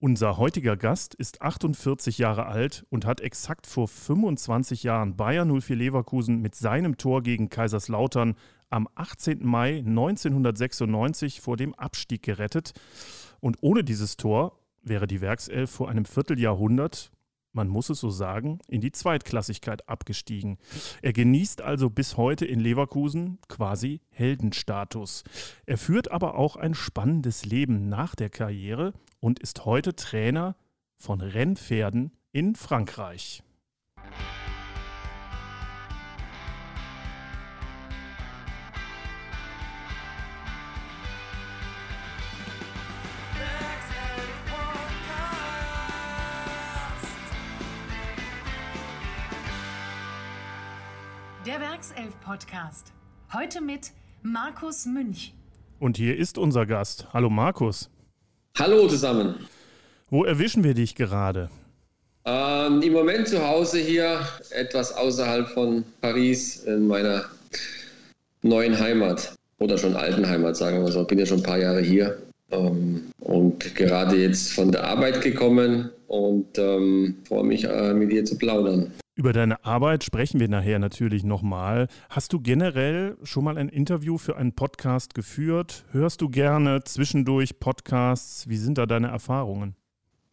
Unser heutiger Gast ist 48 Jahre alt und hat exakt vor 25 Jahren Bayer 04 Leverkusen mit seinem Tor gegen Kaiserslautern am 18. Mai 1996 vor dem Abstieg gerettet. Und ohne dieses Tor wäre die Werkself vor einem Vierteljahrhundert man muss es so sagen, in die Zweitklassigkeit abgestiegen. Er genießt also bis heute in Leverkusen quasi Heldenstatus. Er führt aber auch ein spannendes Leben nach der Karriere und ist heute Trainer von Rennpferden in Frankreich. Werkself-Podcast. Heute mit Markus Münch. Und hier ist unser Gast. Hallo Markus. Hallo zusammen. Wo erwischen wir dich gerade? Ähm, Im Moment zu Hause hier, etwas außerhalb von Paris, in meiner neuen Heimat. Oder schon alten Heimat, sagen wir so. Bin ja schon ein paar Jahre hier. Ähm, und gerade jetzt von der Arbeit gekommen und ähm, freue mich, äh, mit dir zu plaudern. Über deine Arbeit sprechen wir nachher natürlich nochmal. Hast du generell schon mal ein Interview für einen Podcast geführt? Hörst du gerne zwischendurch Podcasts? Wie sind da deine Erfahrungen?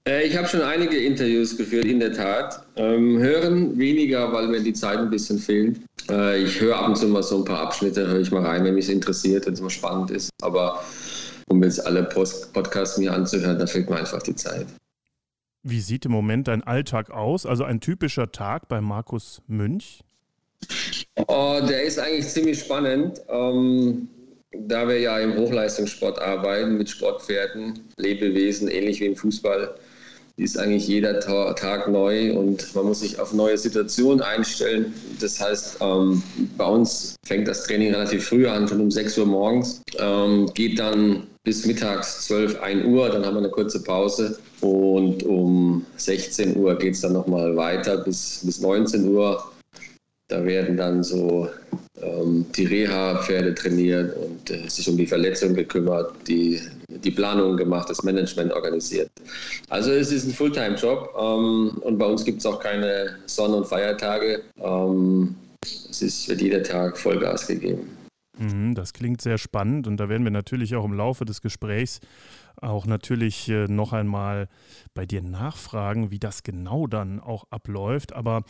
Äh, ich habe schon einige Interviews geführt, in der Tat. Ähm, hören weniger, weil mir die Zeit ein bisschen fehlt. Äh, ich höre ab und zu mal so ein paar Abschnitte, höre ich mal rein, wenn mich es interessiert, wenn es mal spannend ist. Aber um jetzt alle Post Podcasts mir anzuhören, da fehlt mir einfach die Zeit. Wie sieht im Moment dein Alltag aus? Also ein typischer Tag bei Markus Münch? Oh, der ist eigentlich ziemlich spannend. Ähm, da wir ja im Hochleistungssport arbeiten mit Sportpferden, Lebewesen, ähnlich wie im Fußball, ist eigentlich jeder Tag neu und man muss sich auf neue Situationen einstellen. Das heißt, ähm, bei uns fängt das Training relativ früh an, schon um 6 Uhr morgens, ähm, geht dann bis mittags 12, 1 Uhr, dann haben wir eine kurze Pause und um 16 Uhr geht es dann nochmal weiter bis, bis 19 Uhr. Da werden dann so ähm, die Reha-Pferde trainiert und äh, sich um die Verletzung gekümmert, die, die Planung gemacht, das Management organisiert. Also es ist ein Fulltime-Job ähm, und bei uns gibt es auch keine Sonn- und Feiertage. Ähm, es ist, wird jeder Tag Vollgas gegeben. Mhm, das klingt sehr spannend und da werden wir natürlich auch im Laufe des Gesprächs auch natürlich äh, noch einmal bei dir nachfragen, wie das genau dann auch abläuft. Aber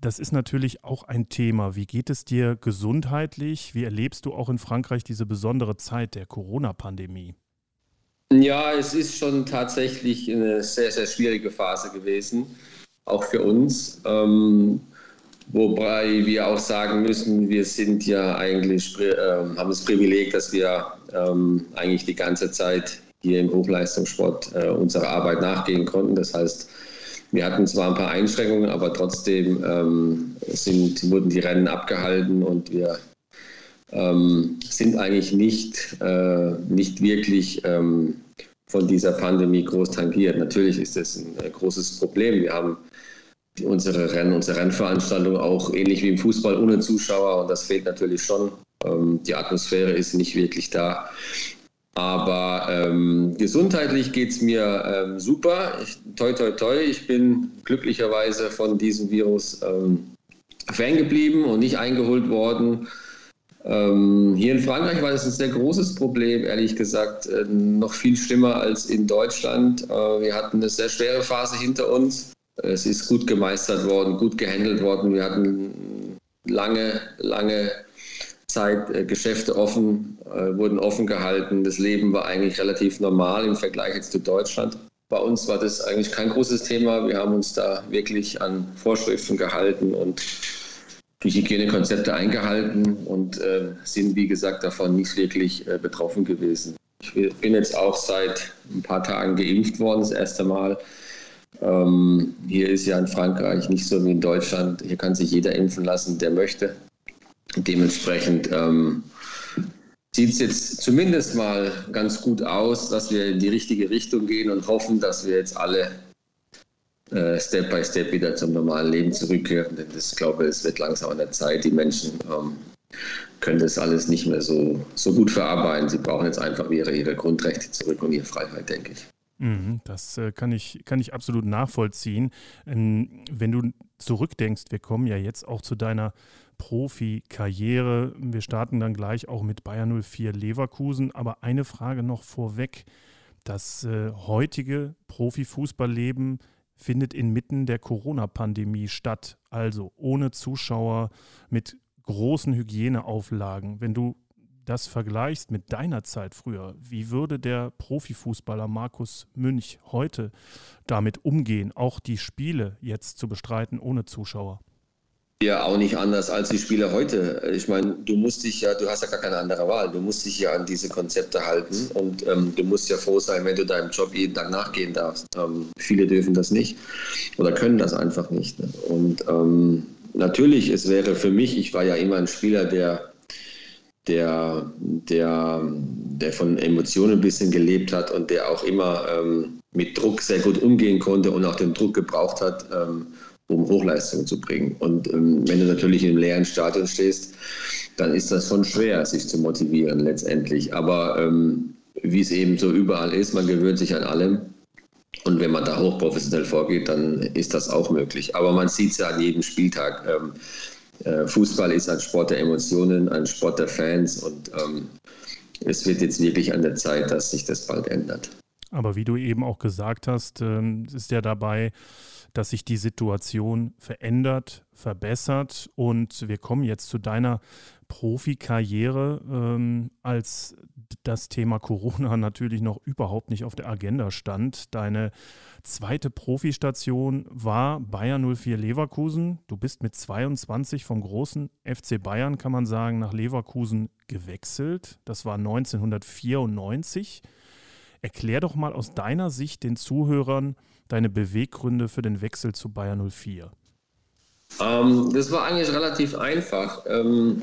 das ist natürlich auch ein Thema. Wie geht es dir gesundheitlich? Wie erlebst du auch in Frankreich diese besondere Zeit der Corona-Pandemie? Ja, es ist schon tatsächlich eine sehr, sehr schwierige Phase gewesen, auch für uns. Ähm, Wobei wir auch sagen müssen, wir sind ja eigentlich, äh, haben das Privileg, dass wir ähm, eigentlich die ganze Zeit hier im Hochleistungssport äh, unserer Arbeit nachgehen konnten. Das heißt, wir hatten zwar ein paar Einschränkungen, aber trotzdem ähm, sind, wurden die Rennen abgehalten und wir ähm, sind eigentlich nicht, äh, nicht wirklich ähm, von dieser Pandemie groß tangiert. Natürlich ist das ein äh, großes Problem. Wir haben unsere Rennen, unsere Rennveranstaltung auch ähnlich wie im Fußball ohne Zuschauer und das fehlt natürlich schon. Ähm, die Atmosphäre ist nicht wirklich da. Aber ähm, gesundheitlich geht es mir ähm, super. Ich, toi, toi, toi. Ich bin glücklicherweise von diesem Virus ähm, geblieben und nicht eingeholt worden. Ähm, hier in Frankreich war das ein sehr großes Problem, ehrlich gesagt, äh, noch viel schlimmer als in Deutschland. Äh, wir hatten eine sehr schwere Phase hinter uns. Es ist gut gemeistert worden, gut gehandelt worden. Wir hatten lange, lange Zeit äh, Geschäfte offen, äh, wurden offen gehalten. Das Leben war eigentlich relativ normal im Vergleich jetzt zu Deutschland. Bei uns war das eigentlich kein großes Thema. Wir haben uns da wirklich an Vorschriften gehalten und die Hygienekonzepte eingehalten und äh, sind, wie gesagt, davon nicht wirklich äh, betroffen gewesen. Ich bin jetzt auch seit ein paar Tagen geimpft worden, das erste Mal. Ähm, hier ist ja in Frankreich nicht so wie in Deutschland. Hier kann sich jeder impfen lassen, der möchte. Dementsprechend ähm, sieht es jetzt zumindest mal ganz gut aus, dass wir in die richtige Richtung gehen und hoffen, dass wir jetzt alle äh, Step by Step wieder zum normalen Leben zurückkehren. Denn ich glaube, es wird langsam an der Zeit. Die Menschen ähm, können das alles nicht mehr so, so gut verarbeiten. Sie brauchen jetzt einfach ihre, ihre Grundrechte zurück und ihre Freiheit, denke ich. Mhm, das äh, kann, ich, kann ich absolut nachvollziehen. Ähm, wenn du zurückdenkst, wir kommen ja jetzt auch zu deiner Profikarriere. Wir starten dann gleich auch mit Bayern 04 Leverkusen. Aber eine Frage noch vorweg. Das äh, heutige Profifußballleben findet inmitten der Corona-Pandemie statt, also ohne Zuschauer, mit großen Hygieneauflagen. Wenn du das vergleichst mit deiner Zeit früher, wie würde der Profifußballer Markus Münch heute damit umgehen, auch die Spiele jetzt zu bestreiten ohne Zuschauer? Ja, auch nicht anders als die Spieler heute. Ich meine, du musst dich ja, du hast ja gar keine andere Wahl. Du musst dich ja an diese Konzepte halten und ähm, du musst ja froh sein, wenn du deinem Job jeden Tag nachgehen darfst. Ähm, viele dürfen das nicht oder können das einfach nicht. Ne? Und ähm, natürlich, es wäre für mich, ich war ja immer ein Spieler, der der, der, der von Emotionen ein bisschen gelebt hat und der auch immer ähm, mit Druck sehr gut umgehen konnte und auch den Druck gebraucht hat, ähm, um Hochleistungen zu bringen. Und ähm, wenn du natürlich einem leeren Stadion stehst, dann ist das schon schwer, sich zu motivieren letztendlich. Aber ähm, wie es eben so überall ist, man gewöhnt sich an allem. Und wenn man da hochprofessionell vorgeht, dann ist das auch möglich. Aber man sieht es ja an jedem Spieltag. Äh, Fußball ist ein Sport der Emotionen, ein Sport der Fans und ähm, es wird jetzt wirklich an der Zeit, dass sich das bald ändert. Aber wie du eben auch gesagt hast, ähm, ist ja dabei, dass sich die Situation verändert, verbessert und wir kommen jetzt zu deiner Profikarriere, ähm, als das Thema Corona natürlich noch überhaupt nicht auf der Agenda stand. Deine zweite Profistation war Bayern 04 Leverkusen. Du bist mit 22 vom großen FC Bayern, kann man sagen, nach Leverkusen gewechselt. Das war 1994. Erklär doch mal aus deiner Sicht den Zuhörern deine Beweggründe für den Wechsel zu Bayern 04. Ähm, das war eigentlich relativ einfach. Ähm,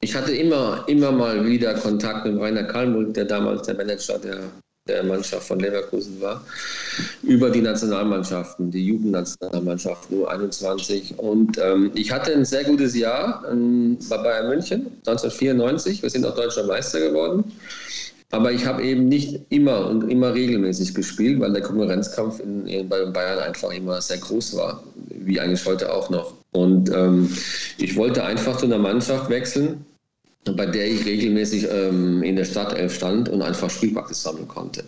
ich hatte immer, immer mal wieder Kontakt mit Rainer Kalmund, der damals der Manager der, der Mannschaft von Leverkusen war, über die Nationalmannschaften, die Jugendnationalmannschaft U21. Und ähm, ich hatte ein sehr gutes Jahr ähm, bei Bayern München 1994. Wir sind auch deutscher Meister geworden. Aber ich habe eben nicht immer und immer regelmäßig gespielt, weil der Konkurrenzkampf in, in, bei Bayern einfach immer sehr groß war, wie eigentlich heute auch noch. Und ähm, ich wollte einfach zu einer Mannschaft wechseln, bei der ich regelmäßig ähm, in der Startelf stand und einfach Spielpraxis sammeln konnte.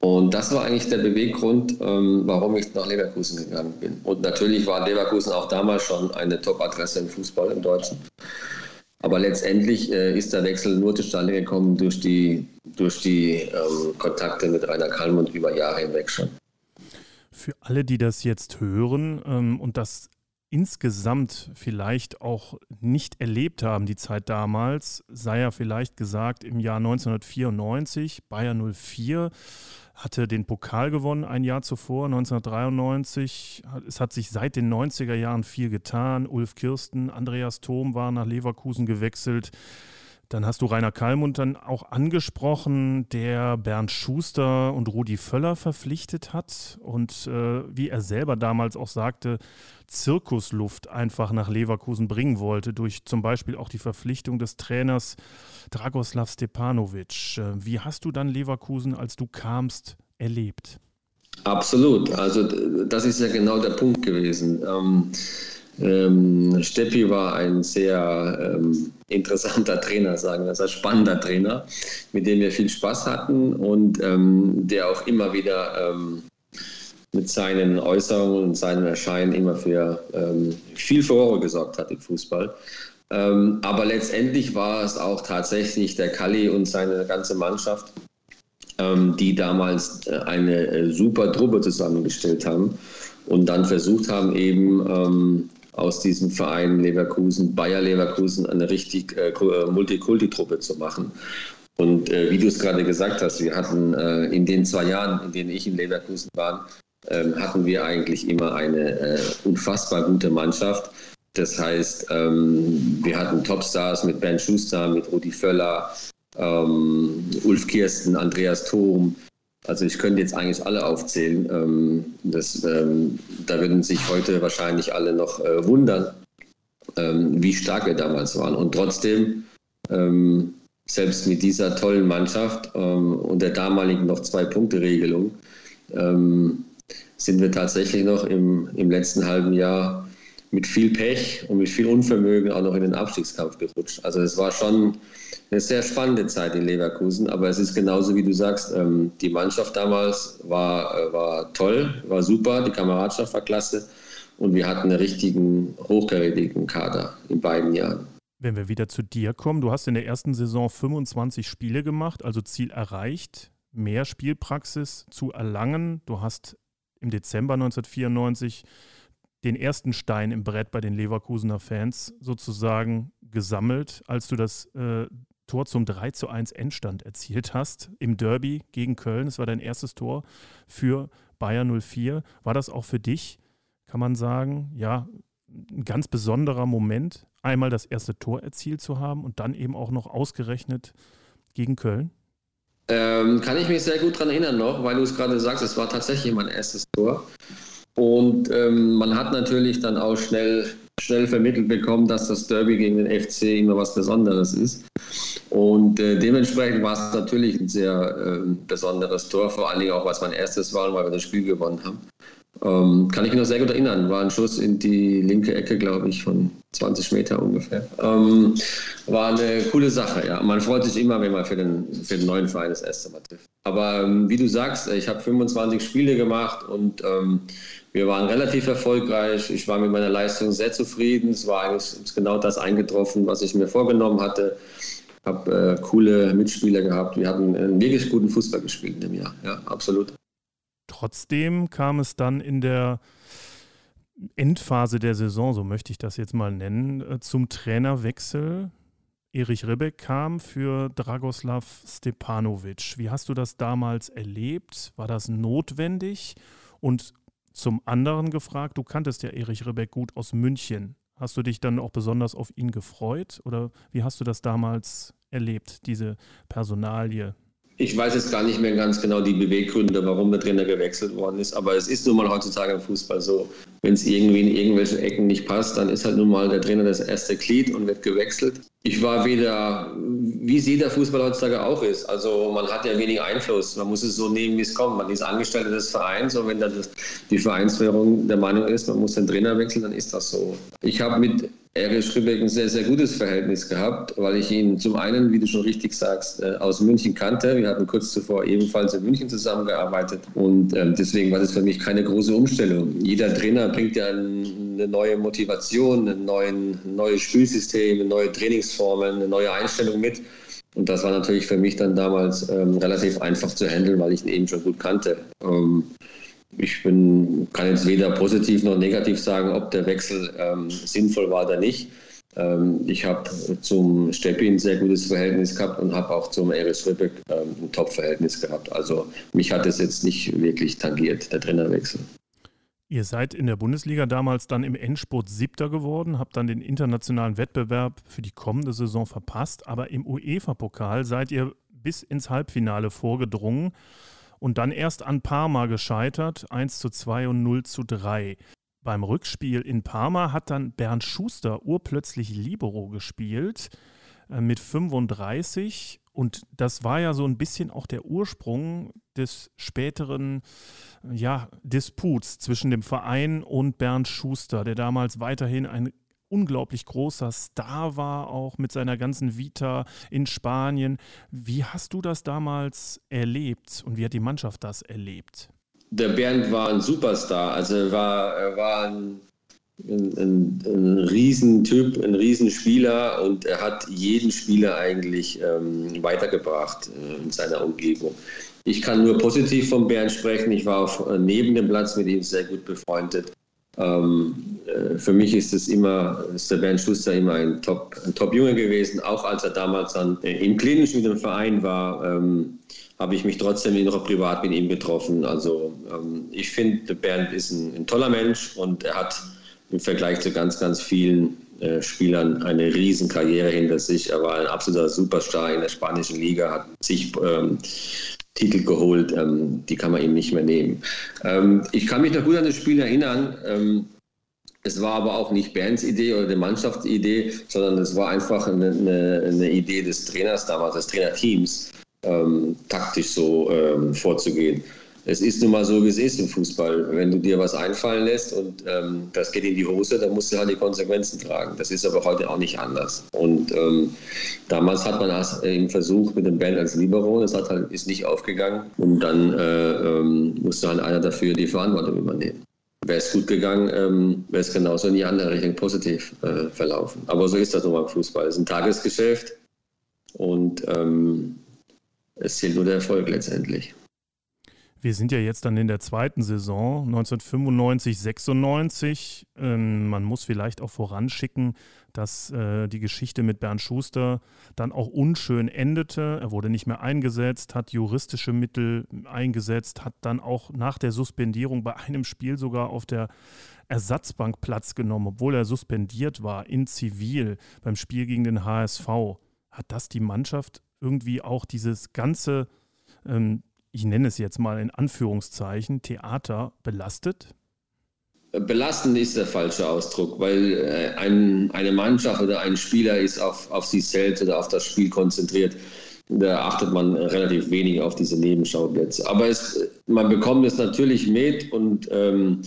Und das war eigentlich der Beweggrund, ähm, warum ich nach Leverkusen gegangen bin. Und natürlich war Leverkusen auch damals schon eine Top-Adresse im Fußball im Deutschen. Aber letztendlich äh, ist der Wechsel nur zustande gekommen durch die, durch die ähm, Kontakte mit Rainer Kalmund über Jahre hinweg schon. Für alle, die das jetzt hören ähm, und das insgesamt vielleicht auch nicht erlebt haben, die Zeit damals, sei ja vielleicht gesagt, im Jahr 1994, Bayer 04 hatte den Pokal gewonnen ein Jahr zuvor, 1993. Es hat sich seit den 90er Jahren viel getan. Ulf Kirsten, Andreas Thom waren nach Leverkusen gewechselt. Dann hast du Rainer Kallmund dann auch angesprochen, der Bernd Schuster und Rudi Völler verpflichtet hat und äh, wie er selber damals auch sagte, Zirkusluft einfach nach Leverkusen bringen wollte, durch zum Beispiel auch die Verpflichtung des Trainers Dragoslav Stepanovic. Äh, wie hast du dann Leverkusen, als du kamst, erlebt? Absolut. Also das ist ja genau der Punkt gewesen. Ähm, ähm, Steppi war ein sehr ähm, interessanter Trainer, sagen wir, also spannender Trainer, mit dem wir viel Spaß hatten und ähm, der auch immer wieder ähm, mit seinen Äußerungen und seinem Erscheinen immer für ähm, viel Furore gesorgt hat im Fußball. Ähm, aber letztendlich war es auch tatsächlich der Kalli und seine ganze Mannschaft, die damals äh, eine äh, super Truppe zusammengestellt haben und dann versucht haben, eben aus diesem Verein Leverkusen, Bayer Leverkusen, eine richtig äh, äh, Multikulti-Truppe zu machen. Und äh, wie du es gerade gesagt hast, wir hatten äh, in den zwei Jahren, in denen ich in Leverkusen war, ähm, hatten wir eigentlich immer eine äh, unfassbar gute Mannschaft. Das heißt, ähm, wir hatten Topstars mit Ben Schuster, mit Rudi Völler, ähm, Ulf Kirsten, Andreas Thom, also ich könnte jetzt eigentlich alle aufzählen. Ähm, das, ähm, da würden sich heute wahrscheinlich alle noch äh, wundern, ähm, wie stark wir damals waren. Und trotzdem selbst mit dieser tollen Mannschaft ähm, und der damaligen noch Zwei-Punkte-Regelung ähm, sind wir tatsächlich noch im, im letzten halben Jahr mit viel Pech und mit viel Unvermögen auch noch in den Abstiegskampf gerutscht. Also es war schon eine sehr spannende Zeit in Leverkusen, aber es ist genauso wie du sagst, ähm, die Mannschaft damals war, äh, war toll, war super, die Kameradschaft war klasse und wir hatten einen richtigen, hochkarätigen Kader in beiden Jahren. Wenn wir wieder zu dir kommen, du hast in der ersten Saison 25 Spiele gemacht, also Ziel erreicht, mehr Spielpraxis zu erlangen. Du hast im Dezember 1994 den ersten Stein im Brett bei den Leverkusener Fans sozusagen gesammelt, als du das äh, Tor zum 3 zu 1 Endstand erzielt hast im Derby gegen Köln. Es war dein erstes Tor für Bayern 04. War das auch für dich, kann man sagen, ja, ein ganz besonderer Moment, einmal das erste Tor erzielt zu haben und dann eben auch noch ausgerechnet gegen Köln? Ähm, kann ich mich sehr gut daran erinnern noch, weil du es gerade sagst, es war tatsächlich mein erstes Tor. Und ähm, man hat natürlich dann auch schnell, schnell vermittelt bekommen, dass das Derby gegen den FC immer was Besonderes ist. Und äh, dementsprechend war es natürlich ein sehr äh, besonderes Tor, vor allen Dingen auch, was mein erstes war, weil wir das Spiel gewonnen haben. Ähm, kann ich mich noch sehr gut erinnern. War ein Schuss in die linke Ecke, glaube ich, von 20 Meter ungefähr. Ähm, war eine coole Sache, ja. Man freut sich immer, wenn man für den, für den neuen Verein das erste Mal trifft. Aber ähm, wie du sagst, ich habe 25 Spiele gemacht und ähm, wir waren relativ erfolgreich. Ich war mit meiner Leistung sehr zufrieden. Es war eigentlich genau das eingetroffen, was ich mir vorgenommen hatte. Ich habe äh, coole Mitspieler gehabt. Wir hatten einen wirklich guten Fußball gespielt in dem Jahr. Ja, absolut. Trotzdem kam es dann in der Endphase der Saison, so möchte ich das jetzt mal nennen, äh, zum Trainerwechsel. Erich Ribbeck kam für Dragoslav Stepanovic. Wie hast du das damals erlebt? War das notwendig? Und zum anderen gefragt, du kanntest ja Erich Ribbeck gut aus München. Hast du dich dann auch besonders auf ihn gefreut? Oder wie hast du das damals erlebt, diese Personalie? Ich weiß jetzt gar nicht mehr ganz genau die Beweggründe, warum der Trainer gewechselt worden ist, aber es ist nun mal heutzutage im Fußball so. Wenn es irgendwie in irgendwelchen Ecken nicht passt, dann ist halt nun mal der Trainer das erste Glied und wird gewechselt. Ich war weder, wie es jeder Fußball heutzutage auch ist. Also man hat ja wenig Einfluss. Man muss es so nehmen, wie es kommt. Man ist Angestellter des Vereins und wenn dann die Vereinsführung der Meinung ist, man muss den Trainer wechseln, dann ist das so. Ich habe mit Erich Ribbeck ein sehr, sehr gutes Verhältnis gehabt, weil ich ihn zum einen, wie du schon richtig sagst, äh, aus München kannte. Wir hatten kurz zuvor ebenfalls in München zusammengearbeitet und ähm, deswegen war das für mich keine große Umstellung. Jeder Trainer bringt ja eine neue Motivation, ein neues Spielsystem, neue Trainingsformen, eine neue Einstellung mit. Und das war natürlich für mich dann damals ähm, relativ einfach zu handeln, weil ich ihn eben schon gut kannte. Ähm, ich bin, kann jetzt weder positiv noch negativ sagen, ob der Wechsel ähm, sinnvoll war oder nicht. Ähm, ich habe zum Steppi ein sehr gutes Verhältnis gehabt und habe auch zum Eris Rübeck ähm, ein Top-Verhältnis gehabt. Also mich hat es jetzt nicht wirklich tangiert, der Trainerwechsel. Ihr seid in der Bundesliga damals dann im Endspurt Siebter geworden, habt dann den internationalen Wettbewerb für die kommende Saison verpasst, aber im UEFA-Pokal seid ihr bis ins Halbfinale vorgedrungen und dann erst an Parma gescheitert, 1 zu 2 und 0 zu 3. Beim Rückspiel in Parma hat dann Bernd Schuster urplötzlich Libero gespielt äh, mit 35 und das war ja so ein bisschen auch der Ursprung des späteren ja, Disputs zwischen dem Verein und Bernd Schuster, der damals weiterhin ein unglaublich großer Star war, auch mit seiner ganzen Vita in Spanien. Wie hast du das damals erlebt und wie hat die Mannschaft das erlebt? Der Bernd war ein Superstar, also er war, er war ein, ein, ein, ein Riesentyp, ein Riesenspieler und er hat jeden Spieler eigentlich ähm, weitergebracht äh, in seiner Umgebung. Ich kann nur positiv von Bernd sprechen. Ich war auf, äh, neben dem Platz mit ihm sehr gut befreundet. Ähm, äh, für mich ist es immer, ist der Bernd Schuster immer ein Top, ein Top Junge gewesen, auch als er damals dann im Klinischen mit dem Verein war. Ähm, habe ich mich trotzdem noch privat mit ihm getroffen. Also ähm, ich finde, Bernd ist ein, ein, toller Mensch und er hat im Vergleich zu ganz, ganz vielen äh, Spielern eine riesen Karriere hinter sich. Er war ein absoluter Superstar in der spanischen Liga, hat ähm, Titel geholt, ähm, die kann man ihm nicht mehr nehmen. Ähm, ich kann mich noch gut an das Spiel erinnern. Ähm, Es war aber auch nicht Bernds Idee oder der Mannschaftsidee, sondern es war einfach eine, eine, eine Idee des Trainers damals, des Trainerteams, ähm, taktisch so ähm, vorzugehen es ist nun mal so, wie es ist im Fußball. Wenn du dir was einfallen lässt und ähm, das geht in die Hose, dann musst du halt die Konsequenzen tragen. Das ist aber heute auch nicht anders. Und ähm, damals hat man das eben versucht mit dem Band als Libero, das hat halt, ist nicht aufgegangen. Und dann äh, ähm, musste halt einer dafür die Verantwortung übernehmen. Wäre es gut gegangen, ähm, wäre es genauso in die andere Richtung positiv äh, verlaufen. Aber so ist das nun mal im Fußball. Es ist ein Tagesgeschäft und ähm, es zählt nur der Erfolg letztendlich. Wir sind ja jetzt dann in der zweiten Saison, 1995, 96. Ähm, man muss vielleicht auch voranschicken, dass äh, die Geschichte mit Bernd Schuster dann auch unschön endete. Er wurde nicht mehr eingesetzt, hat juristische Mittel eingesetzt, hat dann auch nach der Suspendierung bei einem Spiel sogar auf der Ersatzbank Platz genommen, obwohl er suspendiert war in Zivil beim Spiel gegen den HSV. Hat das die Mannschaft irgendwie auch dieses ganze ähm, ich nenne es jetzt mal in Anführungszeichen, Theater belastet? Belastend ist der falsche Ausdruck, weil äh, ein, eine Mannschaft oder ein Spieler ist auf, auf sich selbst oder auf das Spiel konzentriert. Da achtet man relativ wenig auf diese Nebenschauplätze. Aber es, man bekommt es natürlich mit und, ähm,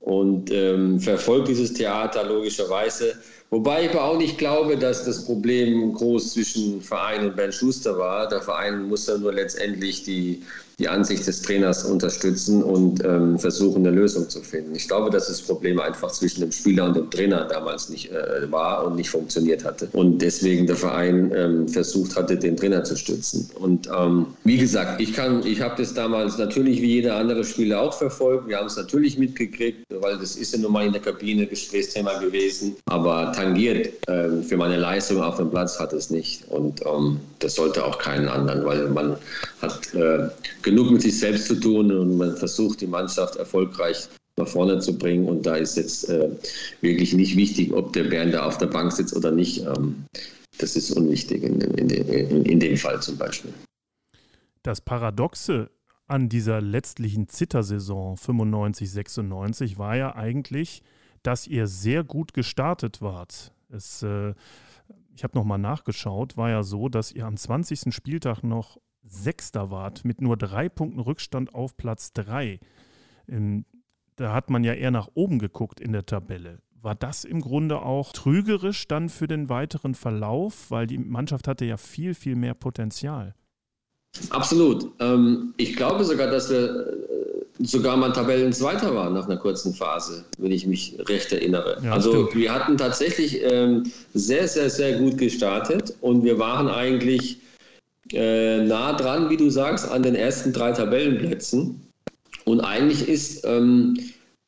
und ähm, verfolgt dieses Theater logischerweise. Wobei ich aber auch nicht glaube, dass das Problem groß zwischen Verein und Ben Schuster war. Der Verein muss ja nur letztendlich die, die Ansicht des Trainers unterstützen und ähm, versuchen, eine Lösung zu finden. Ich glaube, dass das Problem einfach zwischen dem Spieler und dem Trainer damals nicht äh, war und nicht funktioniert hatte. Und deswegen der Verein ähm, versucht hatte, den Trainer zu stützen. Und ähm, wie gesagt, ich kann, ich habe das damals natürlich wie jeder andere Spieler auch verfolgt. Wir haben es natürlich mitgekriegt, weil das ist ja nun mal in der Kabine Gesprächsthema gewesen. Aber tangiert äh, für meine Leistung auf dem Platz hat es nicht. Und ähm, das sollte auch keinen anderen, weil man hat äh, genug mit sich selbst zu tun und man versucht, die Mannschaft erfolgreich nach vorne zu bringen. Und da ist jetzt äh, wirklich nicht wichtig, ob der Bernd da auf der Bank sitzt oder nicht. Ähm, das ist unwichtig in, in, in, in dem Fall zum Beispiel. Das Paradoxe an dieser letztlichen Zittersaison 95, 96 war ja eigentlich, dass ihr sehr gut gestartet wart. Es, äh, ich habe nochmal nachgeschaut, war ja so, dass ihr am 20. Spieltag noch Sechster wart mit nur drei Punkten Rückstand auf Platz drei. Ähm, da hat man ja eher nach oben geguckt in der Tabelle. War das im Grunde auch trügerisch dann für den weiteren Verlauf, weil die Mannschaft hatte ja viel, viel mehr Potenzial? Absolut. Ähm, ich glaube sogar, dass wir sogar mal Tabellenzweiter waren nach einer kurzen Phase, wenn ich mich recht erinnere. Ja, also stimmt. wir hatten tatsächlich ähm, sehr, sehr, sehr gut gestartet und wir waren eigentlich äh, nah dran, wie du sagst, an den ersten drei Tabellenplätzen. Und eigentlich ist ähm,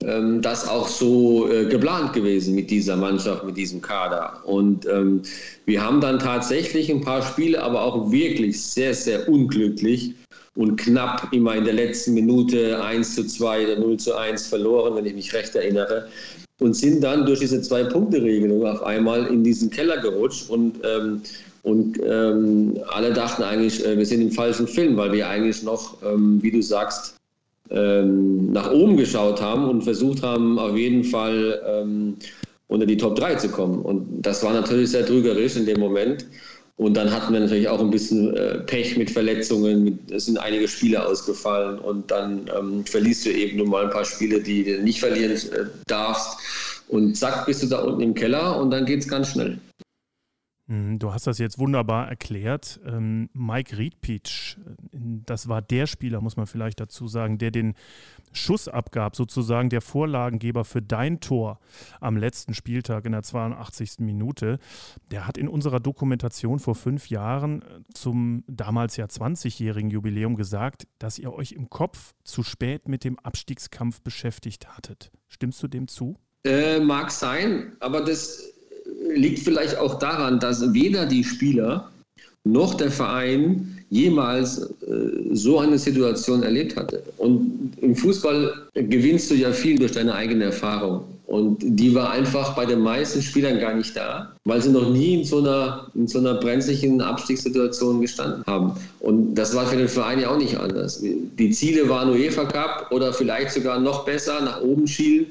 ähm, das auch so äh, geplant gewesen mit dieser Mannschaft, mit diesem Kader. Und ähm, wir haben dann tatsächlich ein paar Spiele, aber auch wirklich sehr, sehr unglücklich und knapp immer in der letzten Minute 1 zu 2 oder 0 zu 1 verloren, wenn ich mich recht erinnere. Und sind dann durch diese Zwei-Punkte-Regelung auf einmal in diesen Keller gerutscht und, ähm, und ähm, alle dachten eigentlich, äh, wir sind im falschen Film, weil wir eigentlich noch, ähm, wie du sagst, ähm, nach oben geschaut haben und versucht haben, auf jeden Fall ähm, unter die Top 3 zu kommen. Und das war natürlich sehr trügerisch in dem Moment. Und dann hatten wir natürlich auch ein bisschen äh, Pech mit Verletzungen. es sind einige Spiele ausgefallen und dann ähm, verlierst du eben nur mal ein paar Spiele, die du nicht verlieren äh, darfst. Und zack, bist du da unten im Keller und dann geht es ganz schnell. Mhm, du hast das jetzt wunderbar erklärt. Ähm, Mike Riedpeach, äh, das war der Spieler, muss man vielleicht dazu sagen, der den Schuss abgab, sozusagen der Vorlagengeber für dein Tor am letzten Spieltag in der 82. Minute. Der hat in unserer Dokumentation vor fünf Jahren äh, zum damals ja 20-jährigen Jubiläum gesagt, dass ihr euch im Kopf zu spät mit dem Abstiegskampf beschäftigt hattet. Stimmst du dem zu? Äh, mag sein, aber das liegt vielleicht auch daran, dass weder die Spieler noch der Verein jemals äh, so eine Situation erlebt hatte. Und im Fußball gewinnst du ja viel durch deine eigene Erfahrung. Und die war einfach bei den meisten Spielern gar nicht da, weil sie noch nie in so einer, in so einer brenzlichen Abstiegssituation gestanden haben. Und das war für den Verein ja auch nicht anders. Die Ziele waren UEFA Cup oder vielleicht sogar noch besser nach oben schielen.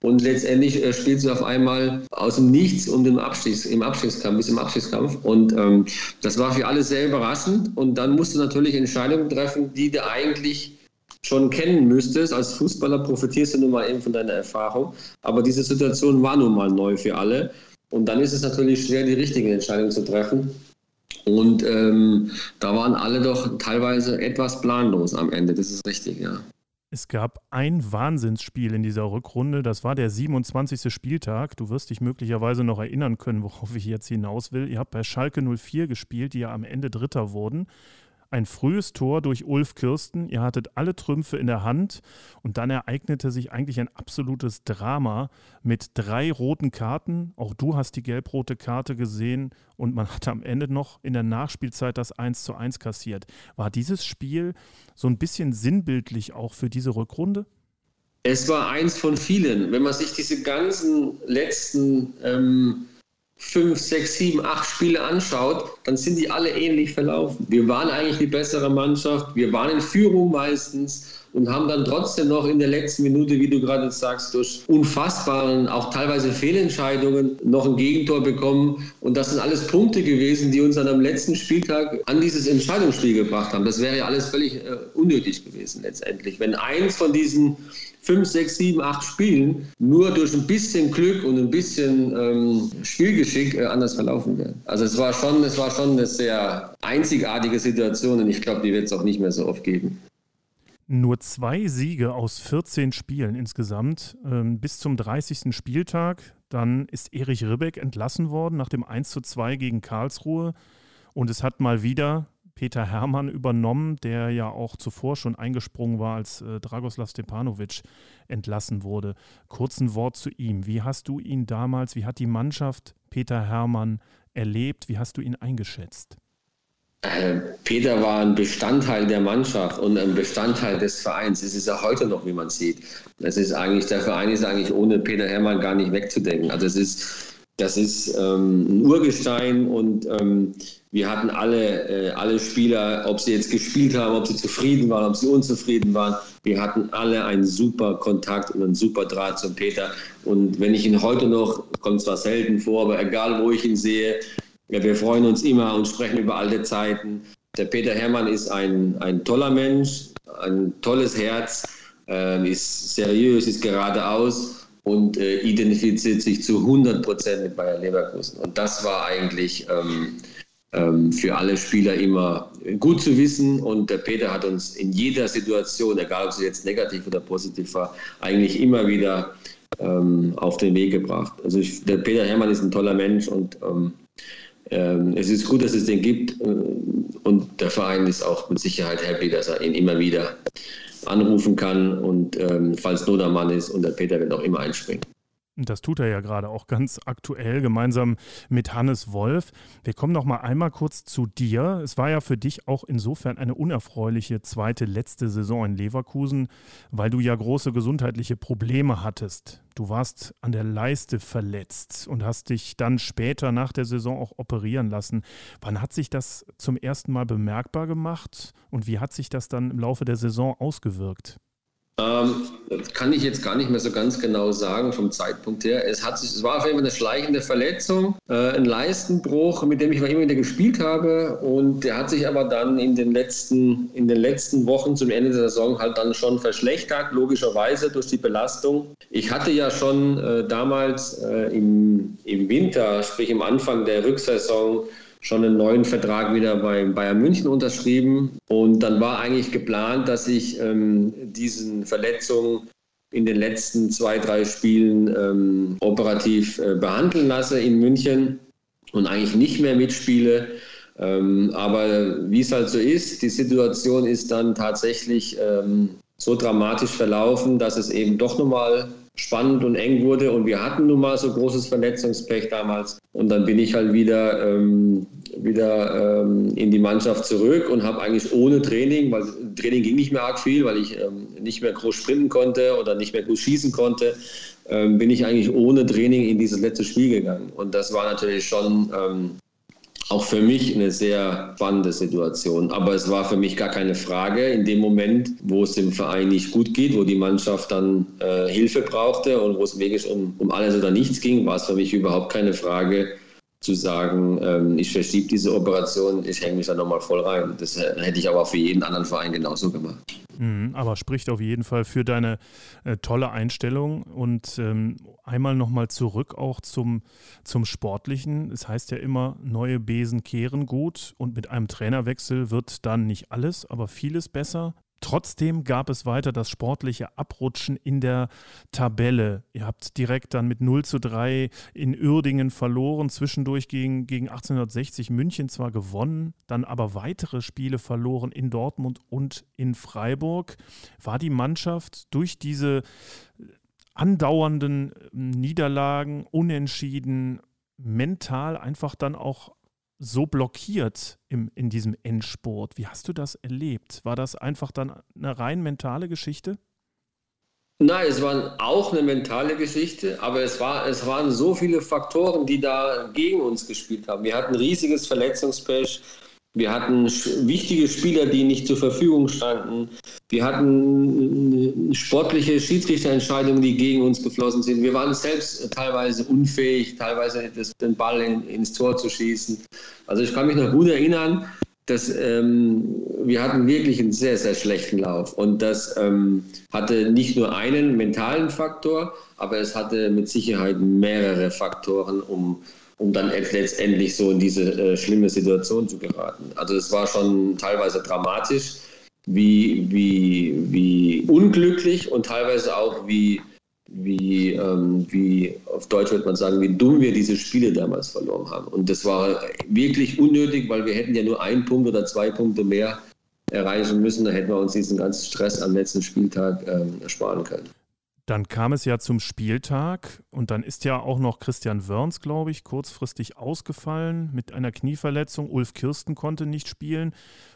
Und letztendlich äh, spielst du auf einmal aus dem Nichts um den Abstiegs, im Abstiegskampf, bis im Abstiegskampf. Und ähm, das war für alle sehr überraschend. Und dann musst du natürlich Entscheidungen treffen, die du eigentlich schon kennen müsstest. Als Fußballer profitierst du nun mal eben von deiner Erfahrung. Aber diese Situation war nun mal neu für alle. Und dann ist es natürlich schwer, die richtigen Entscheidungen zu treffen. Und ähm, da waren alle doch teilweise etwas planlos am Ende. Das ist richtig, ja. Es gab ein Wahnsinnsspiel in dieser Rückrunde. Das war der 27. Spieltag. Du wirst dich möglicherweise noch erinnern können, worauf ich jetzt hinaus will. Ihr habt bei Schalke 04 gespielt, die ja am Ende Dritter wurden ein frühes Tor durch Ulf Kirsten. Ihr hattet alle Trümpfe in der Hand und dann ereignete sich eigentlich ein absolutes Drama mit drei roten Karten. Auch du hast die gelb-rote Karte gesehen und man hatte am Ende noch in der Nachspielzeit das 1 zu 1 kassiert. War dieses Spiel so ein bisschen sinnbildlich auch für diese Rückrunde? Es war eins von vielen. Wenn man sich diese ganzen letzten ähm fünf, sechs, sieben, acht Spiele anschaut, dann sind die alle ähnlich verlaufen. Wir waren eigentlich die bessere Mannschaft, wir waren in Führung meistens und haben dann trotzdem noch in der letzten Minute, wie du gerade sagst, durch unfassbaren, auch teilweise Fehlentscheidungen noch ein Gegentor bekommen. Und das sind alles Punkte gewesen, die uns dann am letzten Spieltag an dieses Entscheidungsspiel gebracht haben. Das wäre ja alles völlig äh, unnötig gewesen letztendlich. Wenn eins von diesen fünf, sechs, sieben, acht Spielen nur durch ein bisschen Glück und ein bisschen ähm, Spielgeschick äh, anders verlaufen wäre. Also es war schon, es war schon eine sehr einzigartige Situation und ich glaube, die wird es auch nicht mehr so oft geben. Nur zwei Siege aus 14 Spielen insgesamt ähm, bis zum 30. Spieltag. Dann ist Erich Ribbeck entlassen worden nach dem 1 zu 2 gegen Karlsruhe. Und es hat mal wieder Peter Hermann übernommen, der ja auch zuvor schon eingesprungen war, als äh, Dragoslav Stepanovic entlassen wurde. Kurzen Wort zu ihm. Wie hast du ihn damals, wie hat die Mannschaft Peter Hermann erlebt? Wie hast du ihn eingeschätzt? Äh, Peter war ein Bestandteil der Mannschaft und ein Bestandteil des Vereins. Es ist ja heute noch, wie man sieht. Es ist eigentlich, der Verein ist eigentlich ohne Peter Hermann gar nicht wegzudenken. Also es ist, das ist ähm, ein Urgestein und ähm, wir hatten alle, äh, alle Spieler, ob sie jetzt gespielt haben, ob sie zufrieden waren, ob sie unzufrieden waren. Wir hatten alle einen super Kontakt und einen super Draht zum Peter. Und wenn ich ihn heute noch, kommt zwar selten vor, aber egal wo ich ihn sehe, wir freuen uns immer und sprechen über alte Zeiten. Der Peter Hermann ist ein, ein toller Mensch, ein tolles Herz, äh, ist seriös, ist geradeaus und äh, identifiziert sich zu 100 Prozent mit Bayer Leverkusen. Und das war eigentlich ähm, ähm, für alle Spieler immer gut zu wissen. Und der Peter hat uns in jeder Situation, egal ob sie jetzt negativ oder positiv war, eigentlich immer wieder ähm, auf den Weg gebracht. Also ich, der Peter Hermann ist ein toller Mensch und ähm, es ist gut, dass es den gibt äh, und der Verein ist auch mit Sicherheit happy, dass er ihn immer wieder anrufen kann und ähm, falls Not am Mann ist und der Peter wird auch immer einspringen. Das tut er ja gerade auch ganz aktuell gemeinsam mit Hannes Wolf. Wir kommen noch mal einmal kurz zu dir. Es war ja für dich auch insofern eine unerfreuliche zweite letzte Saison in Leverkusen, weil du ja große gesundheitliche Probleme hattest. Du warst an der Leiste verletzt und hast dich dann später nach der Saison auch operieren lassen. Wann hat sich das zum ersten Mal bemerkbar gemacht und wie hat sich das dann im Laufe der Saison ausgewirkt? Ähm, kann ich jetzt gar nicht mehr so ganz genau sagen vom Zeitpunkt her. Es, hat sich, es war auf jeden Fall eine schleichende Verletzung, äh, ein Leistenbruch, mit dem ich immer wieder gespielt habe. Und der hat sich aber dann in den, letzten, in den letzten Wochen zum Ende der Saison halt dann schon verschlechtert, logischerweise durch die Belastung. Ich hatte ja schon äh, damals äh, im, im Winter, sprich im Anfang der Rücksaison, schon einen neuen Vertrag wieder bei Bayern München unterschrieben. Und dann war eigentlich geplant, dass ich ähm, diesen Verletzungen in den letzten zwei, drei Spielen ähm, operativ äh, behandeln lasse in München und eigentlich nicht mehr mitspiele. Ähm, aber wie es halt so ist, die Situation ist dann tatsächlich ähm, so dramatisch verlaufen, dass es eben doch nochmal spannend und eng wurde. Und wir hatten nun mal so großes Verletzungspech damals. Und dann bin ich halt wieder, ähm, wieder ähm, in die Mannschaft zurück und habe eigentlich ohne Training, weil Training ging nicht mehr arg viel, weil ich ähm, nicht mehr groß sprinten konnte oder nicht mehr gut schießen konnte, ähm, bin ich eigentlich ohne Training in dieses letzte Spiel gegangen. Und das war natürlich schon ähm, auch für mich eine sehr spannende Situation. Aber es war für mich gar keine Frage in dem Moment, wo es dem Verein nicht gut geht, wo die Mannschaft dann äh, Hilfe brauchte und wo es wirklich um, um alles oder nichts ging, war es für mich überhaupt keine Frage, zu sagen, ähm, ich verschiebe diese Operation, ich hänge mich da nochmal voll rein. Das äh, hätte ich aber für jeden anderen Verein genauso gemacht. Mhm, aber spricht auf jeden Fall für deine äh, tolle Einstellung und ähm, einmal nochmal zurück auch zum, zum Sportlichen. Es heißt ja immer, neue Besen kehren gut und mit einem Trainerwechsel wird dann nicht alles, aber vieles besser. Trotzdem gab es weiter das sportliche Abrutschen in der Tabelle. Ihr habt direkt dann mit 0 zu 3 in Uerdingen verloren, zwischendurch gegen, gegen 1860 München zwar gewonnen, dann aber weitere Spiele verloren in Dortmund und in Freiburg. War die Mannschaft durch diese andauernden Niederlagen, Unentschieden, mental einfach dann auch so blockiert im, in diesem Endsport. Wie hast du das erlebt? War das einfach dann eine rein mentale Geschichte? Nein, es war auch eine mentale Geschichte, aber es, war, es waren so viele Faktoren, die da gegen uns gespielt haben. Wir hatten riesiges Verletzungspech. Wir hatten wichtige Spieler, die nicht zur Verfügung standen. Wir hatten sportliche Schiedsrichterentscheidungen, die gegen uns geflossen sind. Wir waren selbst teilweise unfähig, teilweise den Ball in, ins Tor zu schießen. Also ich kann mich noch gut erinnern, dass ähm, wir hatten wirklich einen sehr, sehr schlechten Lauf. Und das ähm, hatte nicht nur einen mentalen Faktor, aber es hatte mit Sicherheit mehrere Faktoren, um um dann letztendlich so in diese äh, schlimme Situation zu geraten. Also es war schon teilweise dramatisch, wie, wie, wie unglücklich und teilweise auch wie, wie, ähm, wie auf Deutsch würde man sagen, wie dumm wir diese Spiele damals verloren haben. Und das war wirklich unnötig, weil wir hätten ja nur einen Punkt oder zwei Punkte mehr erreichen müssen. Da hätten wir uns diesen ganzen Stress am letzten Spieltag ähm, ersparen können. Dann kam es ja zum Spieltag und dann ist ja auch noch Christian Wörns, glaube ich, kurzfristig ausgefallen mit einer Knieverletzung. Ulf Kirsten konnte nicht spielen.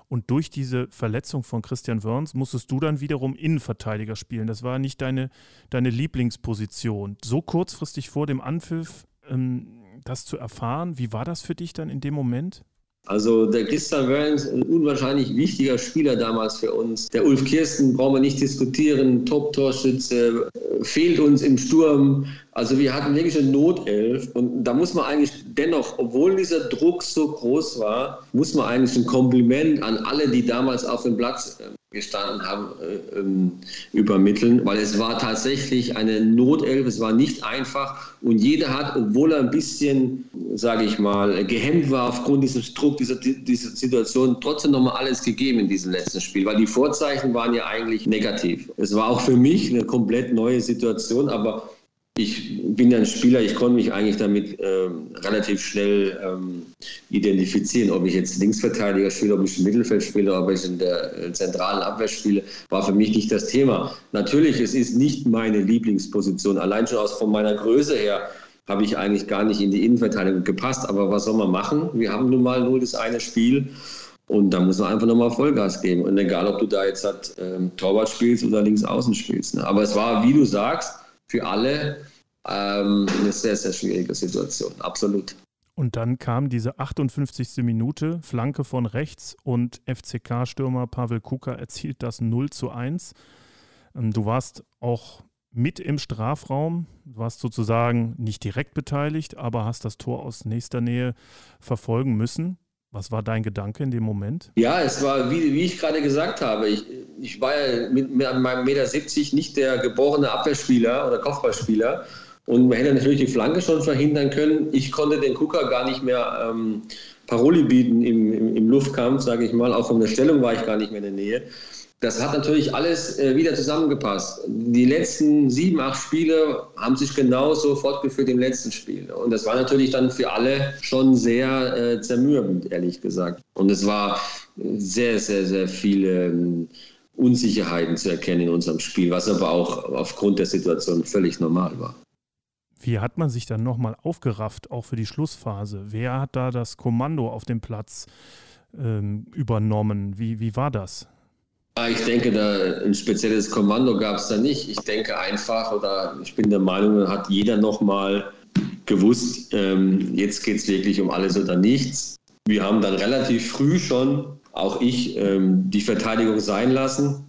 Und durch diese Verletzung von Christian Wörns musstest du dann wiederum Innenverteidiger spielen. Das war nicht deine, deine Lieblingsposition. So kurzfristig vor dem Anpfiff ähm, das zu erfahren, wie war das für dich dann in dem Moment? Also der Christian Wörns, ein unwahrscheinlich wichtiger Spieler damals für uns. Der Ulf Kirsten brauchen wir nicht diskutieren, Top-Torschütze, äh, fehlt uns im Sturm. Also wir hatten wirklich eine Notelf und da muss man eigentlich dennoch, obwohl dieser Druck so groß war, muss man eigentlich ein Kompliment an alle, die damals auf dem Platz gestanden haben, äh, ähm, übermitteln, weil es war tatsächlich eine Notelf, es war nicht einfach und jeder hat, obwohl er ein bisschen, sage ich mal, gehemmt war aufgrund dieses Druck, dieser, dieser Situation, trotzdem nochmal alles gegeben in diesem letzten Spiel, weil die Vorzeichen waren ja eigentlich negativ. Es war auch für mich eine komplett neue Situation, aber ich bin ja ein Spieler, ich konnte mich eigentlich damit ähm, relativ schnell ähm, identifizieren. Ob ich jetzt Linksverteidiger spiele, ob ich im Mittelfeld spiele, ob ich in der äh, zentralen Abwehr spiele, war für mich nicht das Thema. Natürlich, es ist nicht meine Lieblingsposition. Allein schon aus von meiner Größe her habe ich eigentlich gar nicht in die Innenverteidigung gepasst. Aber was soll man machen? Wir haben nun mal nur das eine Spiel. Und da muss man einfach nochmal Vollgas geben. Und egal, ob du da jetzt halt, ähm, Torwart spielst oder links außen spielst. Ne? Aber es war, wie du sagst, für alle ähm, eine sehr, sehr schwierige Situation. Absolut. Und dann kam diese 58. Minute, Flanke von rechts und FCK-Stürmer Pavel Kuka erzielt das 0 zu 1. Ähm, du warst auch mit im Strafraum, warst sozusagen nicht direkt beteiligt, aber hast das Tor aus nächster Nähe verfolgen müssen. Was war dein Gedanke in dem Moment? Ja, es war, wie, wie ich gerade gesagt habe, ich, ich war ja mit, meinem Meter 70 nicht der geborene Abwehrspieler oder Kopfballspieler. Und man hätte natürlich die Flanke schon verhindern können. Ich konnte den Kucker gar nicht mehr ähm, Paroli bieten im, im, im Luftkampf, sage ich mal. Auch von der Stellung war ich gar nicht mehr in der Nähe. Das hat natürlich alles äh, wieder zusammengepasst. Die letzten sieben, acht Spiele haben sich genauso fortgeführt im letzten Spiel. Und das war natürlich dann für alle schon sehr äh, zermürbend, ehrlich gesagt. Und es war sehr, sehr, sehr viele ähm, Unsicherheiten zu erkennen in unserem Spiel, was aber auch aufgrund der Situation völlig normal war. Wie hat man sich dann nochmal aufgerafft, auch für die Schlussphase? Wer hat da das Kommando auf dem Platz ähm, übernommen? Wie, wie war das? Ah, ich denke, da ein spezielles Kommando gab es da nicht. Ich denke einfach, oder ich bin der Meinung, hat jeder nochmal gewusst, ähm, jetzt geht es wirklich um alles oder nichts. Wir haben dann relativ früh schon, auch ich, ähm, die Verteidigung sein lassen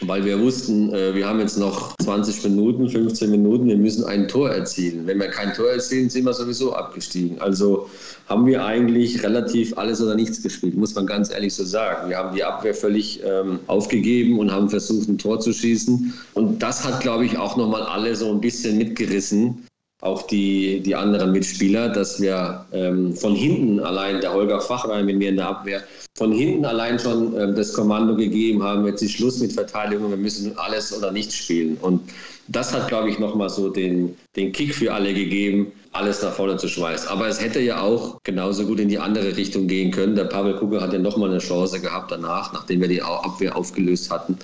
weil wir wussten, äh, wir haben jetzt noch 20 Minuten, 15 Minuten, wir müssen ein Tor erzielen. Wenn wir kein Tor erzielen, sind wir sowieso abgestiegen. Also haben wir eigentlich relativ alles oder nichts gespielt, muss man ganz ehrlich so sagen. Wir haben die Abwehr völlig ähm, aufgegeben und haben versucht, ein Tor zu schießen. Und das hat, glaube ich, auch nochmal alle so ein bisschen mitgerissen auch die, die anderen Mitspieler, dass wir ähm, von hinten allein, der Holger Fachrein mit mir in der Abwehr, von hinten allein schon ähm, das Kommando gegeben haben, jetzt ist Schluss mit Verteidigung, wir müssen alles oder nichts spielen. Und das hat, glaube ich, nochmal so den, den Kick für alle gegeben, alles nach vorne zu schmeißen. Aber es hätte ja auch genauso gut in die andere Richtung gehen können. Der Pavel Kugel hat ja nochmal eine Chance gehabt danach, nachdem wir die Abwehr aufgelöst hatten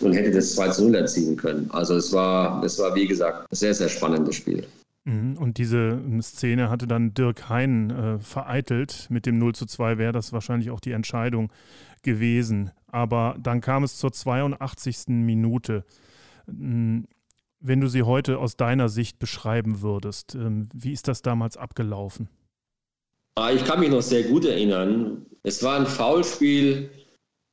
und hätte das 2 zu 0 erzielen können. Also es war, es war, wie gesagt, ein sehr, sehr spannendes Spiel. Mhm. Und diese ähm, Szene hatte dann Dirk Hein äh, vereitelt. Mit dem 0 zu 2 wäre das wahrscheinlich auch die Entscheidung gewesen. Aber dann kam es zur 82. Minute. Hm, wenn du sie heute aus deiner Sicht beschreiben würdest, ähm, wie ist das damals abgelaufen? Ah, ich kann mich noch sehr gut erinnern. Es war ein Foulspiel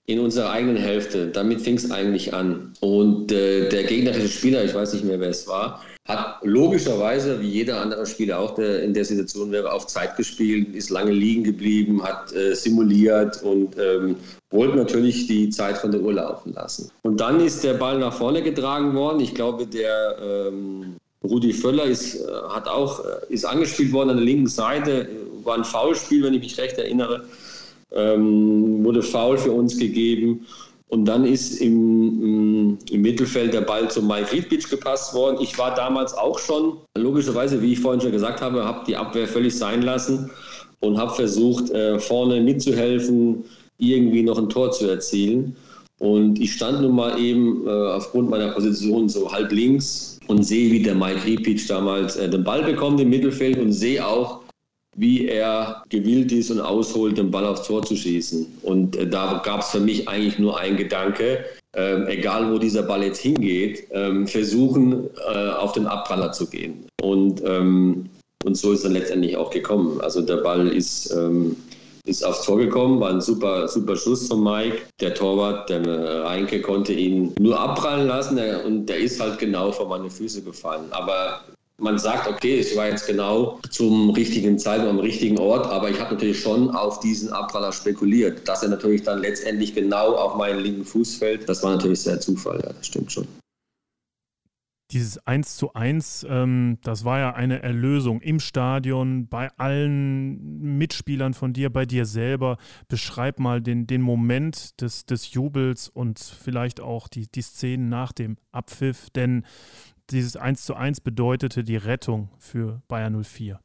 in unserer eigenen Hälfte. Damit fing es eigentlich an. Und äh, der gegnerische Spieler, ich weiß nicht mehr, wer es war, hat logischerweise, wie jeder andere Spieler auch, der in der Situation wäre, auf Zeit gespielt, ist lange liegen geblieben, hat äh, simuliert und ähm, wollte natürlich die Zeit von der Uhr laufen lassen. Und dann ist der Ball nach vorne getragen worden. Ich glaube, der ähm, Rudi Völler ist, äh, hat auch, äh, ist angespielt worden an der linken Seite. War ein Foulspiel, wenn ich mich recht erinnere. Ähm, wurde Foul für uns gegeben. Und dann ist im, im, Mittelfeld der Ball zu Mike Riedbitsch gepasst worden. Ich war damals auch schon, logischerweise, wie ich vorhin schon gesagt habe, habe die Abwehr völlig sein lassen und habe versucht, äh, vorne mitzuhelfen, irgendwie noch ein Tor zu erzielen. Und ich stand nun mal eben äh, aufgrund meiner Position so halb links und sehe, wie der Mike Riedbitsch damals äh, den Ball bekommt im Mittelfeld und sehe auch, wie er gewillt ist und ausholt, den Ball aufs Tor zu schießen. Und äh, da gab es für mich eigentlich nur einen Gedanke, äh, egal wo dieser Ball jetzt hingeht, äh, versuchen, äh, auf den Abpraller zu gehen. Und, ähm, und so ist dann letztendlich auch gekommen. Also der Ball ist, ähm, ist aufs Tor gekommen, war ein super, super Schuss von Mike. Der Torwart, der Reinke, konnte ihn nur abprallen lassen und der ist halt genau vor meine Füße gefallen. Aber man sagt, okay, ich war jetzt genau zum richtigen Zeitpunkt am richtigen Ort, aber ich habe natürlich schon auf diesen Abpraller spekuliert. Dass er natürlich dann letztendlich genau auf meinen linken Fuß fällt, das war natürlich sehr Zufall, ja, das stimmt schon. Dieses 1 zu 1, ähm, das war ja eine Erlösung im Stadion, bei allen Mitspielern von dir, bei dir selber. Beschreib mal den, den Moment des, des Jubels und vielleicht auch die, die Szenen nach dem Abpfiff, denn dieses 1 zu 1 bedeutete die Rettung für Bayern 04.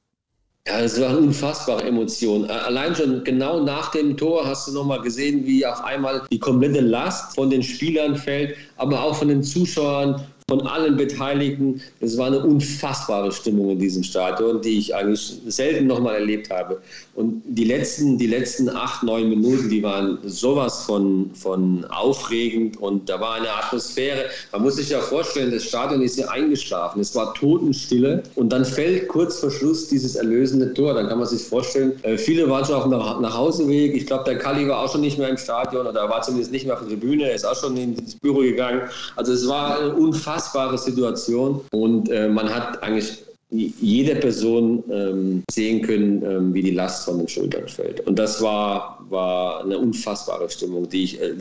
Ja, es war eine unfassbare Emotion. Allein schon genau nach dem Tor hast du nochmal gesehen, wie auf einmal die komplette Last von den Spielern fällt, aber auch von den Zuschauern, von allen Beteiligten. Es war eine unfassbare Stimmung in diesem Stadion, die ich eigentlich selten nochmal erlebt habe. Und die letzten, die letzten acht, neun Minuten, die waren sowas von, von aufregend und da war eine Atmosphäre. Man muss sich ja vorstellen, das Stadion ist ja eingeschlafen. Es war Totenstille und dann fällt kurz vor Schluss dieses erlösende Tor. Dann kann man sich vorstellen, äh, viele waren schon auf dem Nachhauseweg. Ich glaube, der Kalli war auch schon nicht mehr im Stadion oder war zumindest nicht mehr auf der Tribüne. Er ist auch schon ins Büro gegangen. Also es war eine unfassbare Situation und äh, man hat eigentlich jede Person ähm, sehen können, ähm, wie die Last von den Schultern fällt. Und das war, war eine unfassbare Stimmung, die ich äh,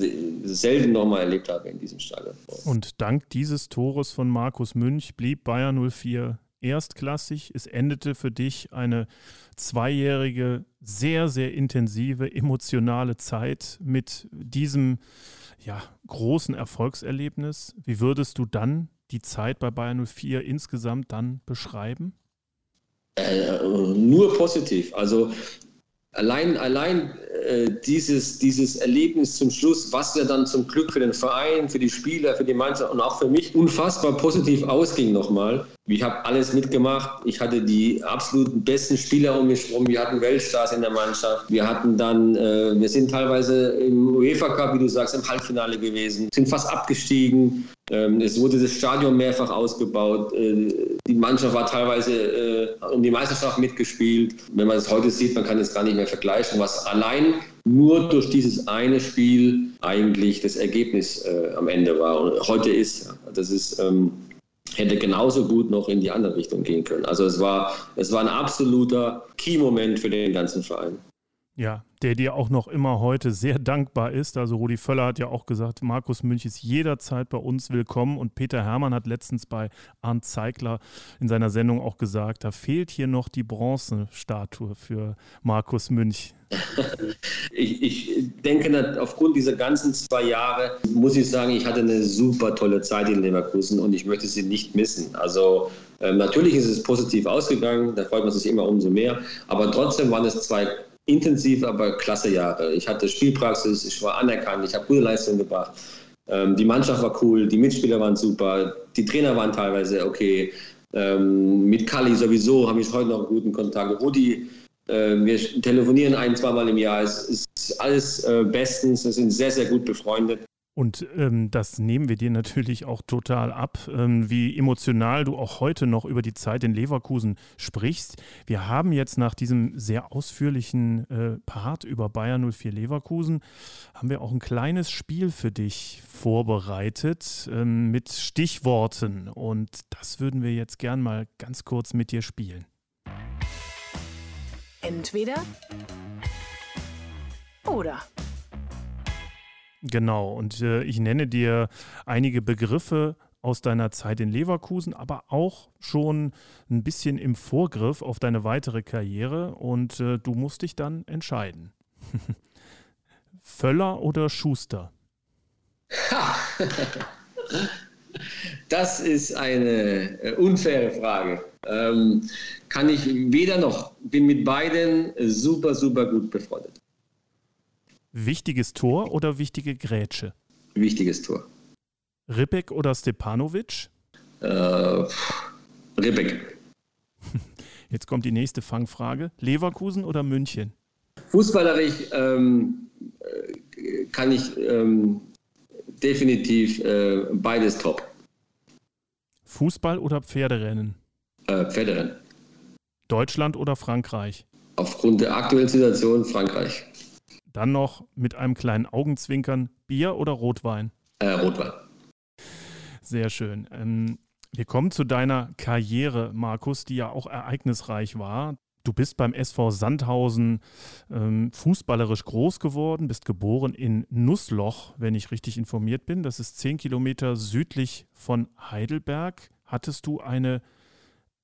selten nochmal erlebt habe in diesem Stadion. Und dank dieses Tores von Markus Münch blieb Bayern 04 erstklassig. Es endete für dich eine zweijährige, sehr, sehr intensive, emotionale Zeit mit diesem ja, großen Erfolgserlebnis. Wie würdest du dann die Zeit bei Bayern 04 insgesamt dann beschreiben? Äh, nur positiv. Also allein, allein äh, dieses, dieses Erlebnis zum Schluss, was ja dann zum Glück für den Verein, für die Spieler, für die Mannschaft und auch für mich unfassbar positiv ausging nochmal, Ich habe alles mitgemacht. Ich hatte die absoluten besten Spieler um mich herum. Wir hatten Weltstars in der Mannschaft. Wir hatten dann, äh, wir sind teilweise im UEFA Cup, wie du sagst, im Halbfinale gewesen, sind fast abgestiegen. Ähm, es wurde das Stadion mehrfach ausgebaut. Äh, die Mannschaft war teilweise äh, um die Meisterschaft mitgespielt. Wenn man es heute sieht, man kann es gar nicht mehr vergleichen, was allein nur durch dieses eine Spiel eigentlich das Ergebnis äh, am Ende war und heute ist. Das ist ähm, hätte genauso gut noch in die andere Richtung gehen können. Also es war, es war ein absoluter Key-Moment für den ganzen Verein. Ja, der dir auch noch immer heute sehr dankbar ist. Also Rudi Völler hat ja auch gesagt, Markus Münch ist jederzeit bei uns willkommen. Und Peter Hermann hat letztens bei Arndt Zeigler in seiner Sendung auch gesagt, da fehlt hier noch die Bronzestatue für Markus Münch. ich, ich denke, aufgrund dieser ganzen zwei Jahre muss ich sagen, ich hatte eine super tolle Zeit in Leverkusen und ich möchte sie nicht missen. Also ähm, natürlich ist es positiv ausgegangen, da freut man sich immer umso mehr, aber trotzdem waren es zwei intensiv, aber klasse Jahre. Ich hatte Spielpraxis, ich war anerkannt, ich habe gute Leistungen gebracht. Ähm, die Mannschaft war cool, die Mitspieler waren super, die Trainer waren teilweise okay. Ähm, mit Kali sowieso habe ich heute noch einen guten Kontakt. Rudi, äh, wir telefonieren ein, zweimal im Jahr. Es ist alles äh, bestens. Wir sind sehr, sehr gut befreundet. Und ähm, das nehmen wir dir natürlich auch total ab, ähm, wie emotional du auch heute noch über die Zeit in Leverkusen sprichst. Wir haben jetzt nach diesem sehr ausführlichen äh, Part über Bayern 04 Leverkusen, haben wir auch ein kleines Spiel für dich vorbereitet ähm, mit Stichworten. Und das würden wir jetzt gern mal ganz kurz mit dir spielen. Entweder oder. Genau, und äh, ich nenne dir einige Begriffe aus deiner Zeit in Leverkusen, aber auch schon ein bisschen im Vorgriff auf deine weitere Karriere und äh, du musst dich dann entscheiden. Völler oder Schuster? Ha. Das ist eine äh, unfaire Frage. Ähm, kann ich weder noch. Bin mit beiden super, super gut befreundet. Wichtiges Tor oder wichtige Grätsche? Wichtiges Tor. Ripek oder Stepanovic? Äh, Ripek. Jetzt kommt die nächste Fangfrage. Leverkusen oder München? Fußballerisch ähm, äh, kann ich ähm, definitiv äh, beides top. Fußball oder Pferderennen? Äh, Pferderennen. Deutschland oder Frankreich? Aufgrund der aktuellen Situation Frankreich. Dann noch mit einem kleinen Augenzwinkern Bier oder Rotwein? Äh, Rotwein. Sehr schön. Ähm, wir kommen zu deiner Karriere, Markus, die ja auch ereignisreich war. Du bist beim SV Sandhausen ähm, fußballerisch groß geworden, bist geboren in Nussloch, wenn ich richtig informiert bin. Das ist zehn Kilometer südlich von Heidelberg. Hattest du eine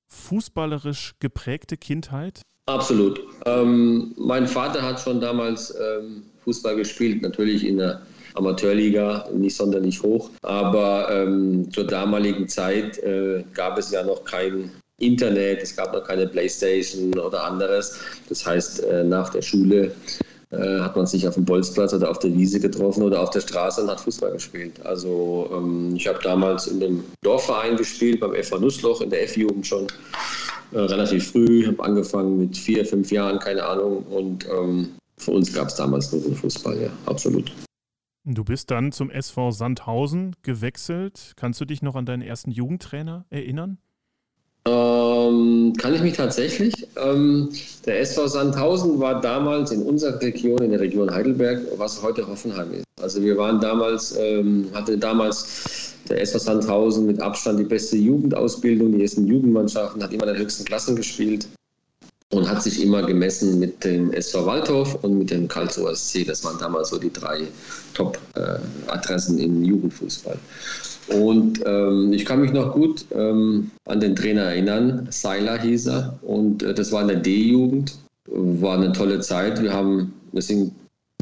fußballerisch geprägte Kindheit? Absolut. Ähm, mein Vater hat schon damals ähm, Fußball gespielt, natürlich in der Amateurliga, nicht sonderlich hoch. Aber ähm, zur damaligen Zeit äh, gab es ja noch kein Internet, es gab noch keine Playstation oder anderes. Das heißt, äh, nach der Schule äh, hat man sich auf dem Bolzplatz oder auf der Wiese getroffen oder auf der Straße und hat Fußball gespielt. Also ähm, ich habe damals in dem Dorfverein gespielt, beim FV Nussloch, in der F-Jugend schon äh, relativ früh, habe angefangen mit vier, fünf Jahren, keine Ahnung. Und ähm, für uns gab es damals nur den Fußball, ja, absolut. Du bist dann zum SV Sandhausen gewechselt. Kannst du dich noch an deinen ersten Jugendtrainer erinnern? Ähm, kann ich mich tatsächlich. Ähm, der SV Sandhausen war damals in unserer Region, in der Region Heidelberg, was heute Hoffenheim ist. Also wir waren damals, ähm, hatte damals der SV Sandhausen mit Abstand die beste Jugendausbildung, die ersten Jugendmannschaften, hat immer in den höchsten Klassen gespielt und hat sich immer gemessen mit dem SV Waldhof und mit dem Karlsruher SC. Das waren damals so die drei Top-Adressen äh, im Jugendfußball. Und ähm, ich kann mich noch gut ähm, an den Trainer erinnern. Seiler hieß er. Und äh, das war in der D-Jugend. War eine tolle Zeit. Wir, haben, wir sind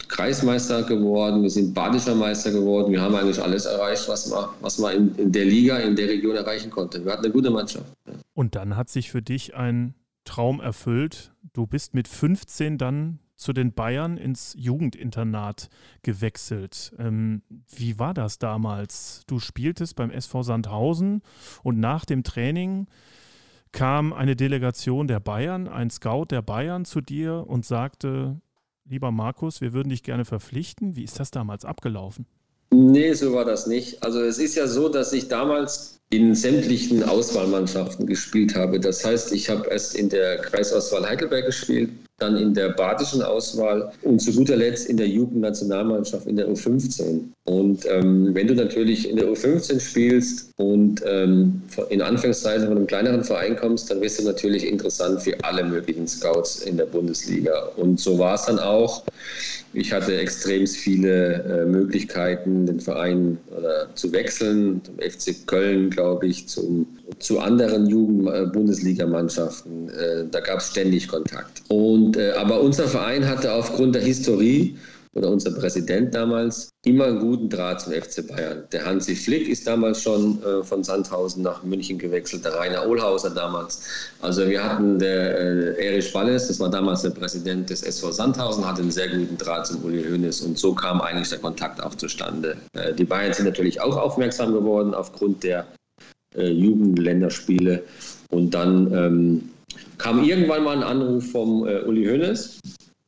Kreismeister geworden, wir sind badischer Meister geworden. Wir haben eigentlich alles erreicht, was man, was man in, in der Liga, in der Region erreichen konnte. Wir hatten eine gute Mannschaft. Und dann hat sich für dich ein Traum erfüllt. Du bist mit 15 dann zu den Bayern ins Jugendinternat gewechselt. Ähm, wie war das damals? Du spieltest beim SV Sandhausen und nach dem Training kam eine Delegation der Bayern, ein Scout der Bayern zu dir und sagte, lieber Markus, wir würden dich gerne verpflichten. Wie ist das damals abgelaufen? Nee, so war das nicht. Also es ist ja so, dass ich damals in sämtlichen Auswahlmannschaften gespielt habe. Das heißt, ich habe erst in der Kreisauswahl Heidelberg gespielt, dann in der badischen Auswahl und zu guter Letzt in der Jugendnationalmannschaft in der U15. Und ähm, wenn du natürlich in der U15 spielst und ähm, in Anfangszeiten von einem kleineren Verein kommst, dann wirst du natürlich interessant für alle möglichen Scouts in der Bundesliga. Und so war es dann auch. Ich hatte extrem viele äh, Möglichkeiten, den Verein äh, zu wechseln, zum FC Köln, glaube ich, zum, zu anderen Jugend-Bundesligamannschaften. Äh, da gab es ständig Kontakt. Und, äh, aber unser Verein hatte aufgrund der Historie oder unser Präsident damals, immer einen guten Draht zum FC Bayern. Der Hansi Flick ist damals schon äh, von Sandhausen nach München gewechselt, der Rainer Ohlhauser damals. Also wir hatten der äh, Erich Walles, das war damals der Präsident des SV Sandhausen, hatte einen sehr guten Draht zum Uli Hoeneß und so kam eigentlich der Kontakt auch zustande. Äh, die Bayern sind natürlich auch aufmerksam geworden aufgrund der äh, Jugendländerspiele und dann ähm, kam irgendwann mal ein Anruf vom äh, Uli Hoeneß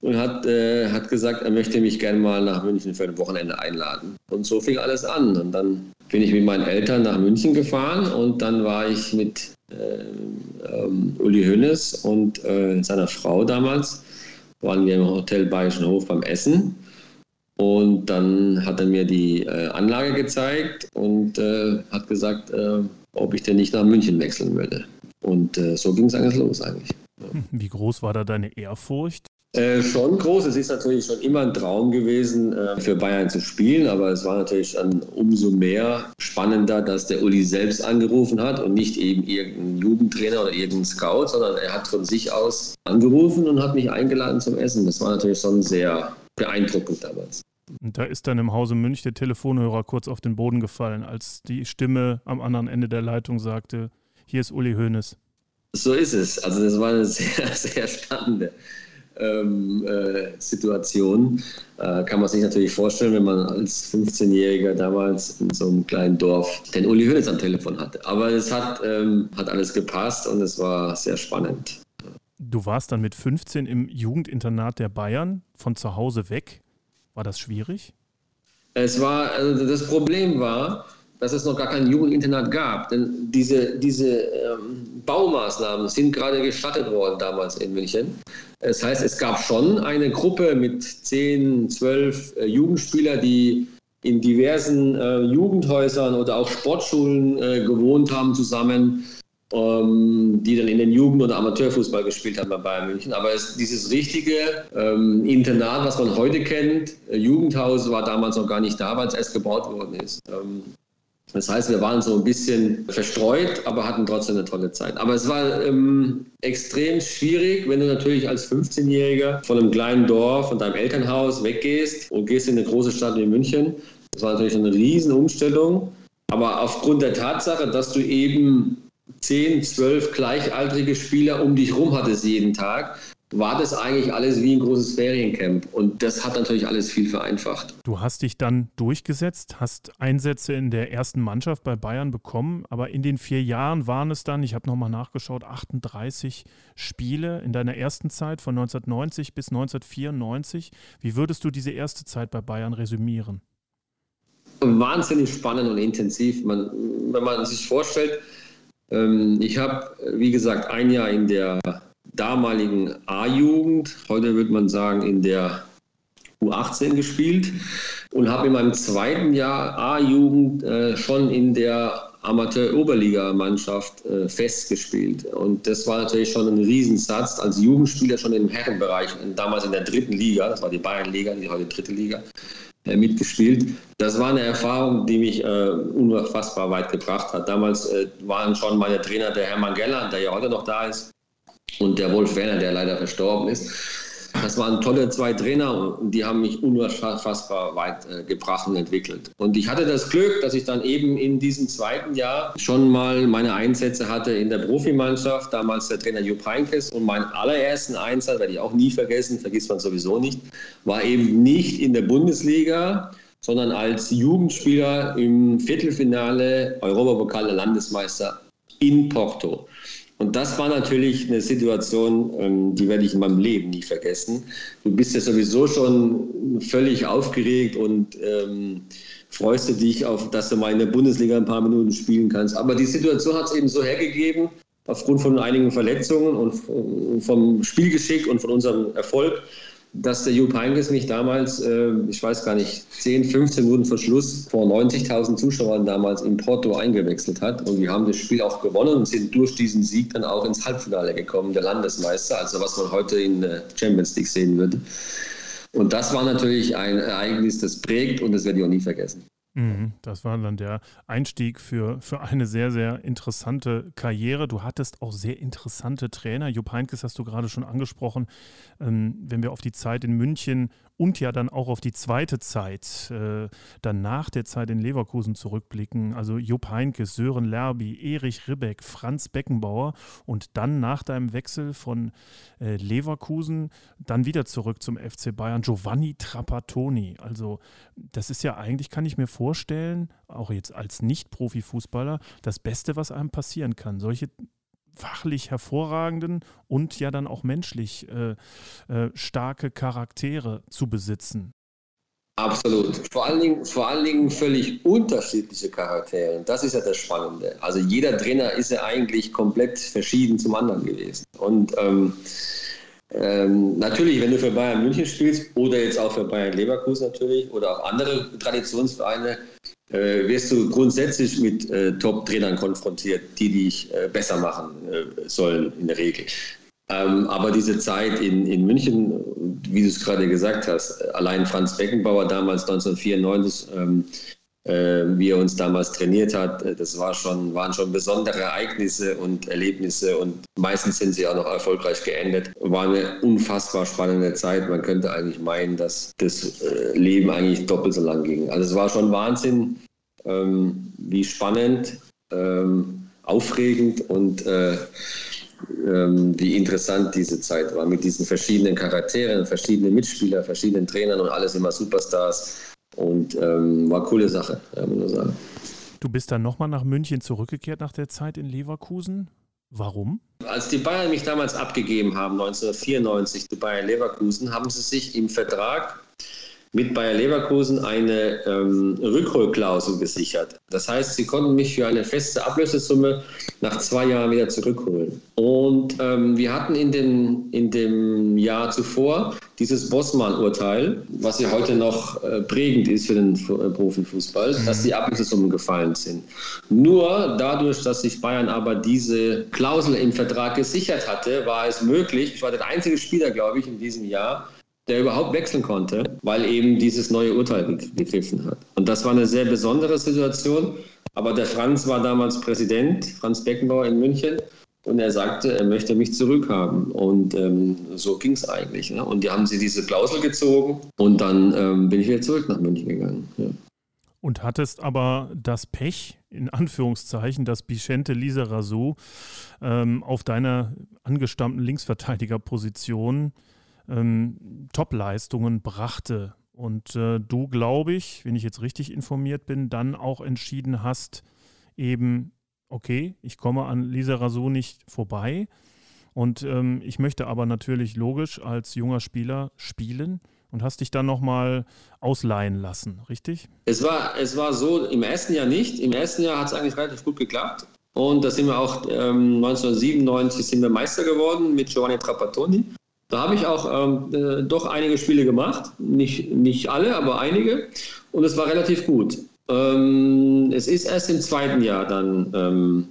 und hat, äh, hat gesagt, er möchte mich gerne mal nach München für ein Wochenende einladen. Und so fing alles an. Und dann bin ich mit meinen Eltern nach München gefahren und dann war ich mit äh, ähm, Uli Hönes und äh, seiner Frau damals, waren wir im Hotel Bayerischen Hof beim Essen. Und dann hat er mir die äh, Anlage gezeigt und äh, hat gesagt, äh, ob ich denn nicht nach München wechseln würde. Und so ging es eigentlich los eigentlich. Wie groß war da deine Ehrfurcht? Äh, schon groß. Es ist natürlich schon immer ein Traum gewesen, äh, für Bayern zu spielen, aber es war natürlich dann umso mehr spannender, dass der Uli selbst angerufen hat und nicht eben irgendein Jugendtrainer oder irgendein Scout, sondern er hat von sich aus angerufen und hat mich eingeladen zum Essen. Das war natürlich schon sehr beeindruckend damals. Und da ist dann im Hause Münch der Telefonhörer kurz auf den Boden gefallen, als die Stimme am anderen Ende der Leitung sagte, hier ist Uli Hoeneß. So ist es. Also das war eine sehr, sehr spannende ähm, äh, Situation. Äh, kann man sich natürlich vorstellen, wenn man als 15-Jähriger damals in so einem kleinen Dorf den Uli Hoeneß am Telefon hatte. Aber es hat, ähm, hat alles gepasst und es war sehr spannend. Du warst dann mit 15 im Jugendinternat der Bayern von zu Hause weg. War das schwierig? Es war, also das Problem war, dass es noch gar kein Jugendinternat gab. Denn diese, diese ähm, Baumaßnahmen sind gerade gestattet worden damals in München. Das heißt, es gab schon eine Gruppe mit 10, 12 äh, Jugendspieler, die in diversen äh, Jugendhäusern oder auch Sportschulen äh, gewohnt haben zusammen, ähm, die dann in den Jugend- oder Amateurfußball gespielt haben bei Bayern München. Aber es, dieses richtige ähm, Internat, was man heute kennt, äh, Jugendhaus, war damals noch gar nicht da, weil es erst gebaut worden ist. Ähm, das heißt, wir waren so ein bisschen verstreut, aber hatten trotzdem eine tolle Zeit. Aber es war ähm, extrem schwierig, wenn du natürlich als 15-Jähriger von einem kleinen Dorf, von deinem Elternhaus weggehst und gehst in eine große Stadt wie München. Das war natürlich eine riesen Umstellung. Aber aufgrund der Tatsache, dass du eben 10, 12 gleichaltrige Spieler um dich rum hattest jeden Tag, war das eigentlich alles wie ein großes Feriencamp. Und das hat natürlich alles viel vereinfacht. Du hast dich dann durchgesetzt, hast Einsätze in der ersten Mannschaft bei Bayern bekommen, aber in den vier Jahren waren es dann, ich habe nochmal nachgeschaut, 38 Spiele in deiner ersten Zeit von 1990 bis 1994. Wie würdest du diese erste Zeit bei Bayern resümieren? Wahnsinnig spannend und intensiv. Man, wenn man sich vorstellt, ähm, ich habe, wie gesagt, ein Jahr in der damaligen A-Jugend, heute würde man sagen in der U18 gespielt und habe in meinem zweiten Jahr A-Jugend äh, schon in der Amateur-Oberliga-Mannschaft äh, festgespielt. Und das war natürlich schon ein Riesensatz als Jugendspieler schon im Herrenbereich, damals in der dritten Liga, das war die Bayernliga, die heute dritte Liga, äh, mitgespielt. Das war eine Erfahrung, die mich äh, unfassbar weit gebracht hat. Damals äh, waren schon meine Trainer der Hermann Gelland, der ja heute noch da ist, und der Wolf Werner, der leider verstorben ist. Das waren tolle zwei Trainer und die haben mich unfassbar weit äh, gebracht und entwickelt. Und ich hatte das Glück, dass ich dann eben in diesem zweiten Jahr schon mal meine Einsätze hatte in der Profimannschaft. Damals der Trainer Jupp Heynckes und meinen allerersten Einsatz, werde ich auch nie vergessen, vergisst man sowieso nicht, war eben nicht in der Bundesliga, sondern als Jugendspieler im Viertelfinale Europapokal der Landesmeister in Porto. Und das war natürlich eine Situation, ähm, die werde ich in meinem Leben nie vergessen. Du bist ja sowieso schon völlig aufgeregt und ähm, freust du dich auf, dass du mal in der Bundesliga ein paar Minuten spielen kannst. Aber die Situation hat es eben so hergegeben, aufgrund von einigen Verletzungen und vom Spielgeschick und von unserem Erfolg, dass der Jupp Heynckes mich damals, äh, ich weiß gar nicht, 10, 15 Minuten vor Schluss vor 90.000 Zuschauern damals in Porto eingewechselt hat. Und wir haben das Spiel auch gewonnen und sind durch diesen Sieg dann auch ins Halbfinale gekommen, der Landesmeister, also was man heute in der Champions League sehen würde. Und das war natürlich ein Ereignis, das prägt und das werde ich auch nie vergessen. Mhm, das war dann der Einstieg für, für eine sehr, sehr interessante Karriere. Du hattest auch sehr interessante Trainer. Jupp Heynckes hast du gerade schon angesprochen. Ähm, wenn wir auf die Zeit in München und ja dann auch auf die zweite Zeit, äh, dann nach der Zeit in Leverkusen zurückblicken. Also Jupp Heynckes, Sören Lerby, Erich Ribbeck, Franz Beckenbauer und dann nach deinem Wechsel von äh, Leverkusen dann wieder zurück zum FC Bayern, Giovanni Trapattoni. Also das ist ja eigentlich, kann ich mir vorstellen, auch jetzt als Nicht-Profi-Fußballer, das Beste, was einem passieren kann. Solche fachlich hervorragenden und ja dann auch menschlich äh, äh, starke Charaktere zu besitzen. Absolut. Vor allen, Dingen, vor allen Dingen völlig unterschiedliche Charaktere. Das ist ja das Spannende. Also jeder Trainer ist ja eigentlich komplett verschieden zum anderen gewesen. Und ähm, ähm, natürlich, wenn du für Bayern München spielst oder jetzt auch für Bayern Leverkusen natürlich oder auch andere Traditionsvereine, äh, wirst du grundsätzlich mit äh, Top-Trainern konfrontiert, die dich äh, besser machen äh, sollen in der Regel. Ähm, aber diese Zeit in, in München, wie du es gerade gesagt hast, allein Franz Beckenbauer damals 1994, ähm, äh, wie er uns damals trainiert hat. Äh, das war schon, waren schon besondere Ereignisse und Erlebnisse und meistens sind sie auch noch erfolgreich geendet. War eine unfassbar spannende Zeit. Man könnte eigentlich meinen, dass das äh, Leben eigentlich doppelt so lang ging. Also es war schon Wahnsinn, ähm, wie spannend, ähm, aufregend und äh, ähm, wie interessant diese Zeit war mit diesen verschiedenen Charakteren, verschiedenen Mitspielern, verschiedenen Trainern und alles immer Superstars. Und ähm, war eine coole Sache, ja, muss man sagen. Du bist dann nochmal nach München zurückgekehrt nach der Zeit in Leverkusen. Warum? Als die Bayern mich damals abgegeben haben, 1994 zu Bayern Leverkusen, haben sie sich im Vertrag mit Bayer Leverkusen eine ähm, Rückholklausel gesichert. Das heißt, sie konnten mich für eine feste Ablösesumme nach zwei Jahren wieder zurückholen. Und ähm, wir hatten in, den, in dem Jahr zuvor dieses Bossmann-Urteil, was ja heute noch äh, prägend ist für den äh, Profifußball, mhm. dass die Ablösesummen gefallen sind. Nur dadurch, dass sich Bayern aber diese Klausel im Vertrag gesichert hatte, war es möglich, ich war der einzige Spieler, glaube ich, in diesem Jahr, der überhaupt wechseln konnte, weil eben dieses neue Urteil gegriffen hat. Und das war eine sehr besondere Situation. Aber der Franz war damals Präsident, Franz Beckenbauer in München. Und er sagte, er möchte mich zurückhaben. Und ähm, so ging es eigentlich. Ne? Und die haben sie diese Klausel gezogen. Und dann ähm, bin ich wieder zurück nach München gegangen. Ja. Und hattest aber das Pech, in Anführungszeichen, dass Bichente Lisa Razou ähm, auf deiner angestammten Linksverteidigerposition ähm, Top-Leistungen brachte. Und äh, du, glaube ich, wenn ich jetzt richtig informiert bin, dann auch entschieden hast, eben, okay, ich komme an Lisa Razou nicht vorbei. Und ähm, ich möchte aber natürlich logisch als junger Spieler spielen und hast dich dann nochmal ausleihen lassen, richtig? Es war, es war so, im ersten Jahr nicht. Im ersten Jahr hat es eigentlich relativ gut geklappt. Und da sind wir auch ähm, 1997 sind wir Meister geworden mit Giovanni Trapattoni. Da habe ich auch ähm, äh, doch einige Spiele gemacht. Nicht, nicht alle, aber einige. Und es war relativ gut. Ähm, es ist erst im zweiten Jahr dann ähm,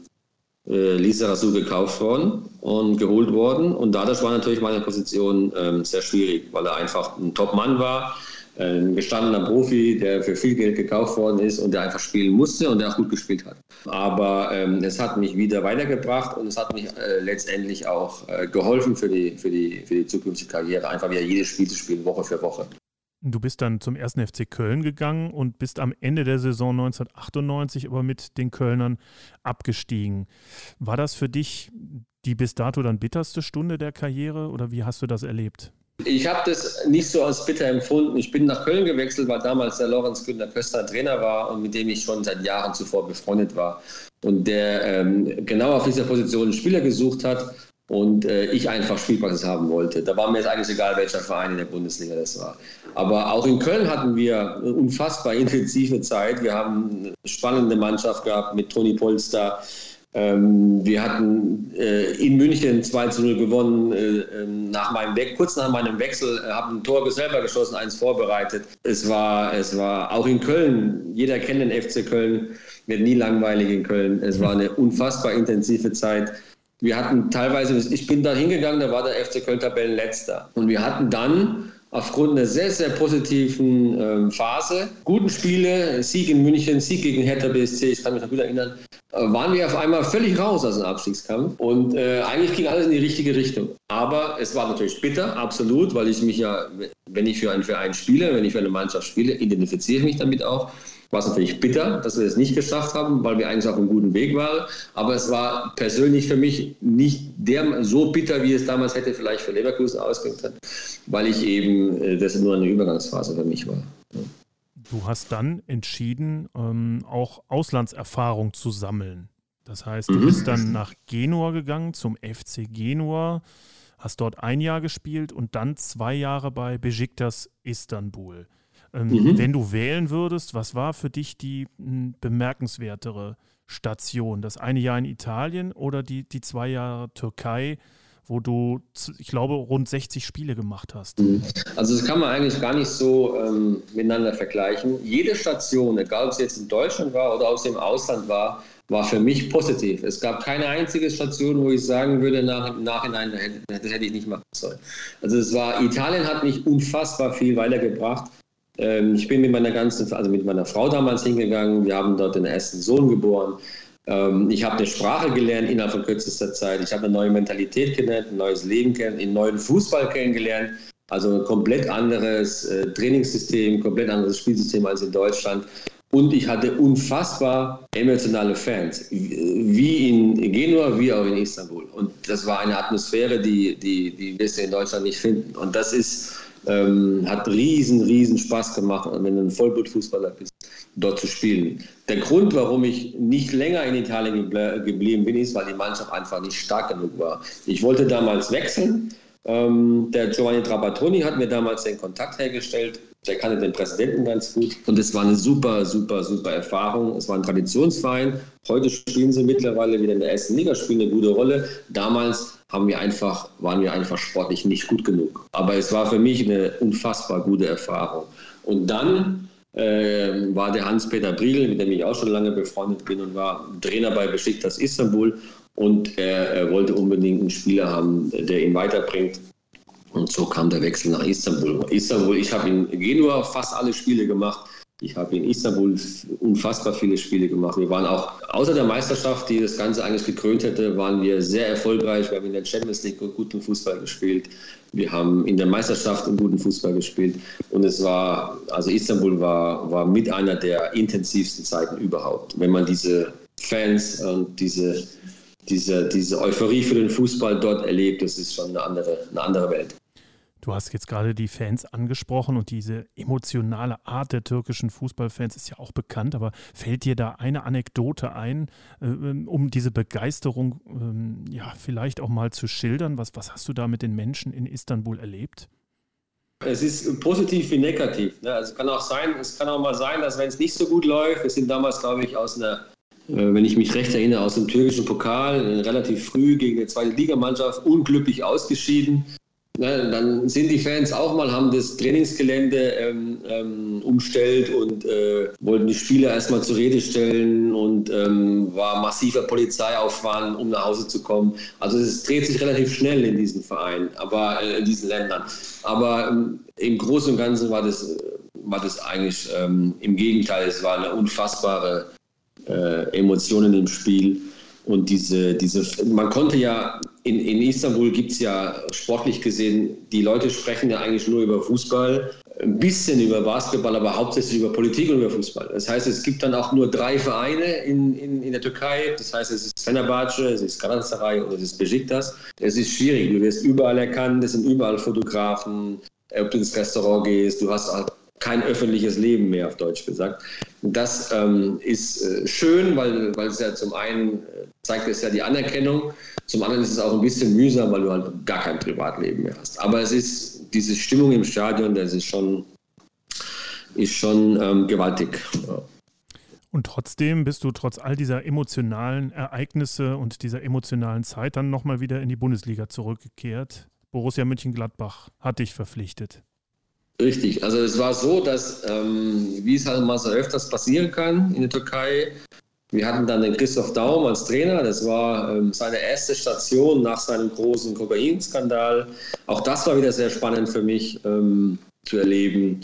äh, Lisa Rasu gekauft worden und geholt worden. Und dadurch war natürlich meine Position ähm, sehr schwierig, weil er einfach ein Top-Mann war, ein gestandener Profi, der für viel Geld gekauft worden ist und der einfach spielen musste und der auch gut gespielt hat. Aber ähm, es hat mich wieder weitergebracht und es hat mich äh, letztendlich auch äh, geholfen für die, für, die, für die zukünftige Karriere, einfach wieder jedes Spiel zu spielen, Woche für Woche. Du bist dann zum ersten FC Köln gegangen und bist am Ende der Saison 1998 aber mit den Kölnern abgestiegen. War das für dich die bis dato dann bitterste Stunde der Karriere oder wie hast du das erlebt? Ich habe das nicht so als bitter empfunden. Ich bin nach Köln gewechselt, weil damals der Lorenz Günther Köster Trainer war und mit dem ich schon seit Jahren zuvor befreundet war. Und der ähm, genau auf dieser Position einen Spieler gesucht hat und äh, ich einfach Spielpraxis haben wollte. Da war mir jetzt eigentlich egal, welcher Verein in der Bundesliga das war. Aber auch in Köln hatten wir eine unfassbar intensive Zeit. Wir haben eine spannende Mannschaft gehabt mit Toni Polster, ähm, wir hatten äh, in München 2 zu 0 gewonnen. Äh, ähm, nach meinem We kurz nach meinem Wechsel äh, habe ein Tor selber geschossen, eins vorbereitet. Es war, es war auch in Köln, jeder kennt den FC Köln, wird nie langweilig in Köln. Es war eine unfassbar intensive Zeit. Wir hatten teilweise, ich bin da hingegangen, da war der FC Köln Tabellenletzter. Und wir hatten dann aufgrund einer sehr, sehr positiven ähm, Phase, guten Spiele, Sieg in München, Sieg gegen Hertha BSC, ich kann mich noch gut erinnern, äh, waren wir auf einmal völlig raus aus dem Abstiegskampf und äh, eigentlich ging alles in die richtige Richtung. Aber es war natürlich bitter, absolut, weil ich mich ja, wenn ich für einen Verein spiele, wenn ich für eine Mannschaft spiele, identifiziere ich mich damit auch war es natürlich bitter, dass wir es nicht geschafft haben, weil wir eigentlich auf einem guten Weg waren. Aber es war persönlich für mich nicht der, so bitter, wie es damals hätte vielleicht für Leverkusen ausgehen können, weil ich eben, äh, das nur eine Übergangsphase für mich war. Du hast dann entschieden, ähm, auch Auslandserfahrung zu sammeln. Das heißt, du mhm. bist dann nach Genua gegangen, zum FC Genua, hast dort ein Jahr gespielt und dann zwei Jahre bei Besiktas Istanbul. Ähm, mhm. Wenn du wählen würdest, was war für dich die m, bemerkenswertere Station? Das eine Jahr in Italien oder die, die zwei Jahre Türkei, wo du, ich glaube, rund 60 Spiele gemacht hast? Mhm. Also das kann man eigentlich gar nicht so ähm, miteinander vergleichen. Jede Station, egal ob es jetzt in Deutschland war oder ob es im Ausland war, war für mich positiv. Es gab keine einzige Station, wo ich sagen würde, nach, im Nachhinein, das hätte ich nicht machen sollen. Also es war, Italien hat mich unfassbar viel weitergebracht. Ähm, ich bin mit meiner ganzen, also mit meiner Frau damals hingegangen. Wir haben dort den ersten Sohn geboren. Ähm, ich habe eine Sprache gelernt innerhalb von kürzester Zeit. Ich habe eine neue Mentalität kennengelernt, ein neues Leben kennengelernt, einen neuen Fußball kennengelernt. Also ein komplett anderes äh, Trainingssystem, komplett anderes Spielsystem als in Deutschland. Und ich hatte unfassbar emotionale Fans, wie in Genua, wie auch in Istanbul. Und das war eine Atmosphäre, die, die, die wir in Deutschland nicht finden. Und das ist ähm, hat riesen, riesen Spaß gemacht, wenn du ein Vollblutfußballer bist, dort zu spielen. Der Grund, warum ich nicht länger in Italien geblieben bin, ist, weil die Mannschaft einfach nicht stark genug war. Ich wollte damals wechseln. Ähm, der Giovanni Trapattoni hat mir damals den Kontakt hergestellt. Der kannte den Präsidenten ganz gut. Und es war eine super, super, super Erfahrung. Es war ein Traditionsverein. Heute spielen sie mittlerweile wieder in der ersten Liga, spielen eine gute Rolle. Damals haben wir einfach, waren wir einfach sportlich nicht gut genug. Aber es war für mich eine unfassbar gute Erfahrung. Und dann äh, war der Hans-Peter Briegel, mit dem ich auch schon lange befreundet bin und war Trainer bei Besiktas Istanbul. Und er, er wollte unbedingt einen Spieler haben, der ihn weiterbringt. Und so kam der Wechsel nach Istanbul. Istanbul, ich habe in Genua fast alle Spiele gemacht. Ich habe in Istanbul unfassbar viele Spiele gemacht. Wir waren auch, außer der Meisterschaft, die das Ganze eigentlich gekrönt hätte, waren wir sehr erfolgreich. Wir haben in der Champions League guten Fußball gespielt. Wir haben in der Meisterschaft einen guten Fußball gespielt. Und es war, also Istanbul war, war mit einer der intensivsten Zeiten überhaupt. Wenn man diese Fans und diese, diese, diese Euphorie für den Fußball dort erlebt, das ist schon eine andere, eine andere Welt. Du hast jetzt gerade die Fans angesprochen und diese emotionale Art der türkischen Fußballfans ist ja auch bekannt, aber fällt dir da eine Anekdote ein, äh, ähm, um diese Begeisterung ähm, ja vielleicht auch mal zu schildern? Was, was hast du da mit den Menschen in Istanbul erlebt? Es ist positiv wie negativ. Ne? Also es kann auch sein, es kann auch mal sein, dass wenn es nicht so gut läuft, wir sind damals, glaube ich, aus einer äh, wenn ich mich recht erinnere, aus dem türkischen Pokal äh, relativ früh gegen eine zweite Ligamannschaft unglücklich ausgeschieden. Ne, dann sind die Fans auch mal, haben das Trainingsgelände ähm, ähm, umstellt und äh, wollten die Spieler erstmal zur Rede stellen und ähm, war massiver Polizeiaufwand, um nach Hause zu kommen. Also es dreht sich relativ schnell in diesen Vereinen, aber äh, in diesen Ländern. Aber ähm, im Großen und Ganzen war das äh, war das eigentlich ähm, im Gegenteil, es war eine unfassbare äh, Emotion in dem Spiel. Und diese, diese, man konnte ja, in, in Istanbul gibt es ja sportlich gesehen, die Leute sprechen ja eigentlich nur über Fußball, ein bisschen über Basketball, aber hauptsächlich über Politik und über Fußball. Das heißt, es gibt dann auch nur drei Vereine in, in, in der Türkei. Das heißt, es ist Fenerbahce, es ist Galatasaray und es ist Besiktas. Es ist schwierig. Du wirst überall erkannt, es sind überall Fotografen. Ob du ins Restaurant gehst, du hast halt kein öffentliches Leben mehr, auf Deutsch gesagt. Das ähm, ist äh, schön, weil, weil es ja zum einen äh, zeigt es ja die Anerkennung, zum anderen ist es auch ein bisschen mühsam, weil du halt gar kein Privatleben mehr hast. Aber es ist diese Stimmung im Stadion, das ist schon, ist schon ähm, gewaltig. Und trotzdem bist du trotz all dieser emotionalen Ereignisse und dieser emotionalen Zeit dann nochmal wieder in die Bundesliga zurückgekehrt. Borussia Mönchengladbach hat dich verpflichtet. Richtig, also es war so, dass, ähm, wie es halt mal so öfters passieren kann in der Türkei, wir hatten dann den Christoph Daum als Trainer. Das war ähm, seine erste Station nach seinem großen Kokainskandal. Auch das war wieder sehr spannend für mich ähm, zu erleben.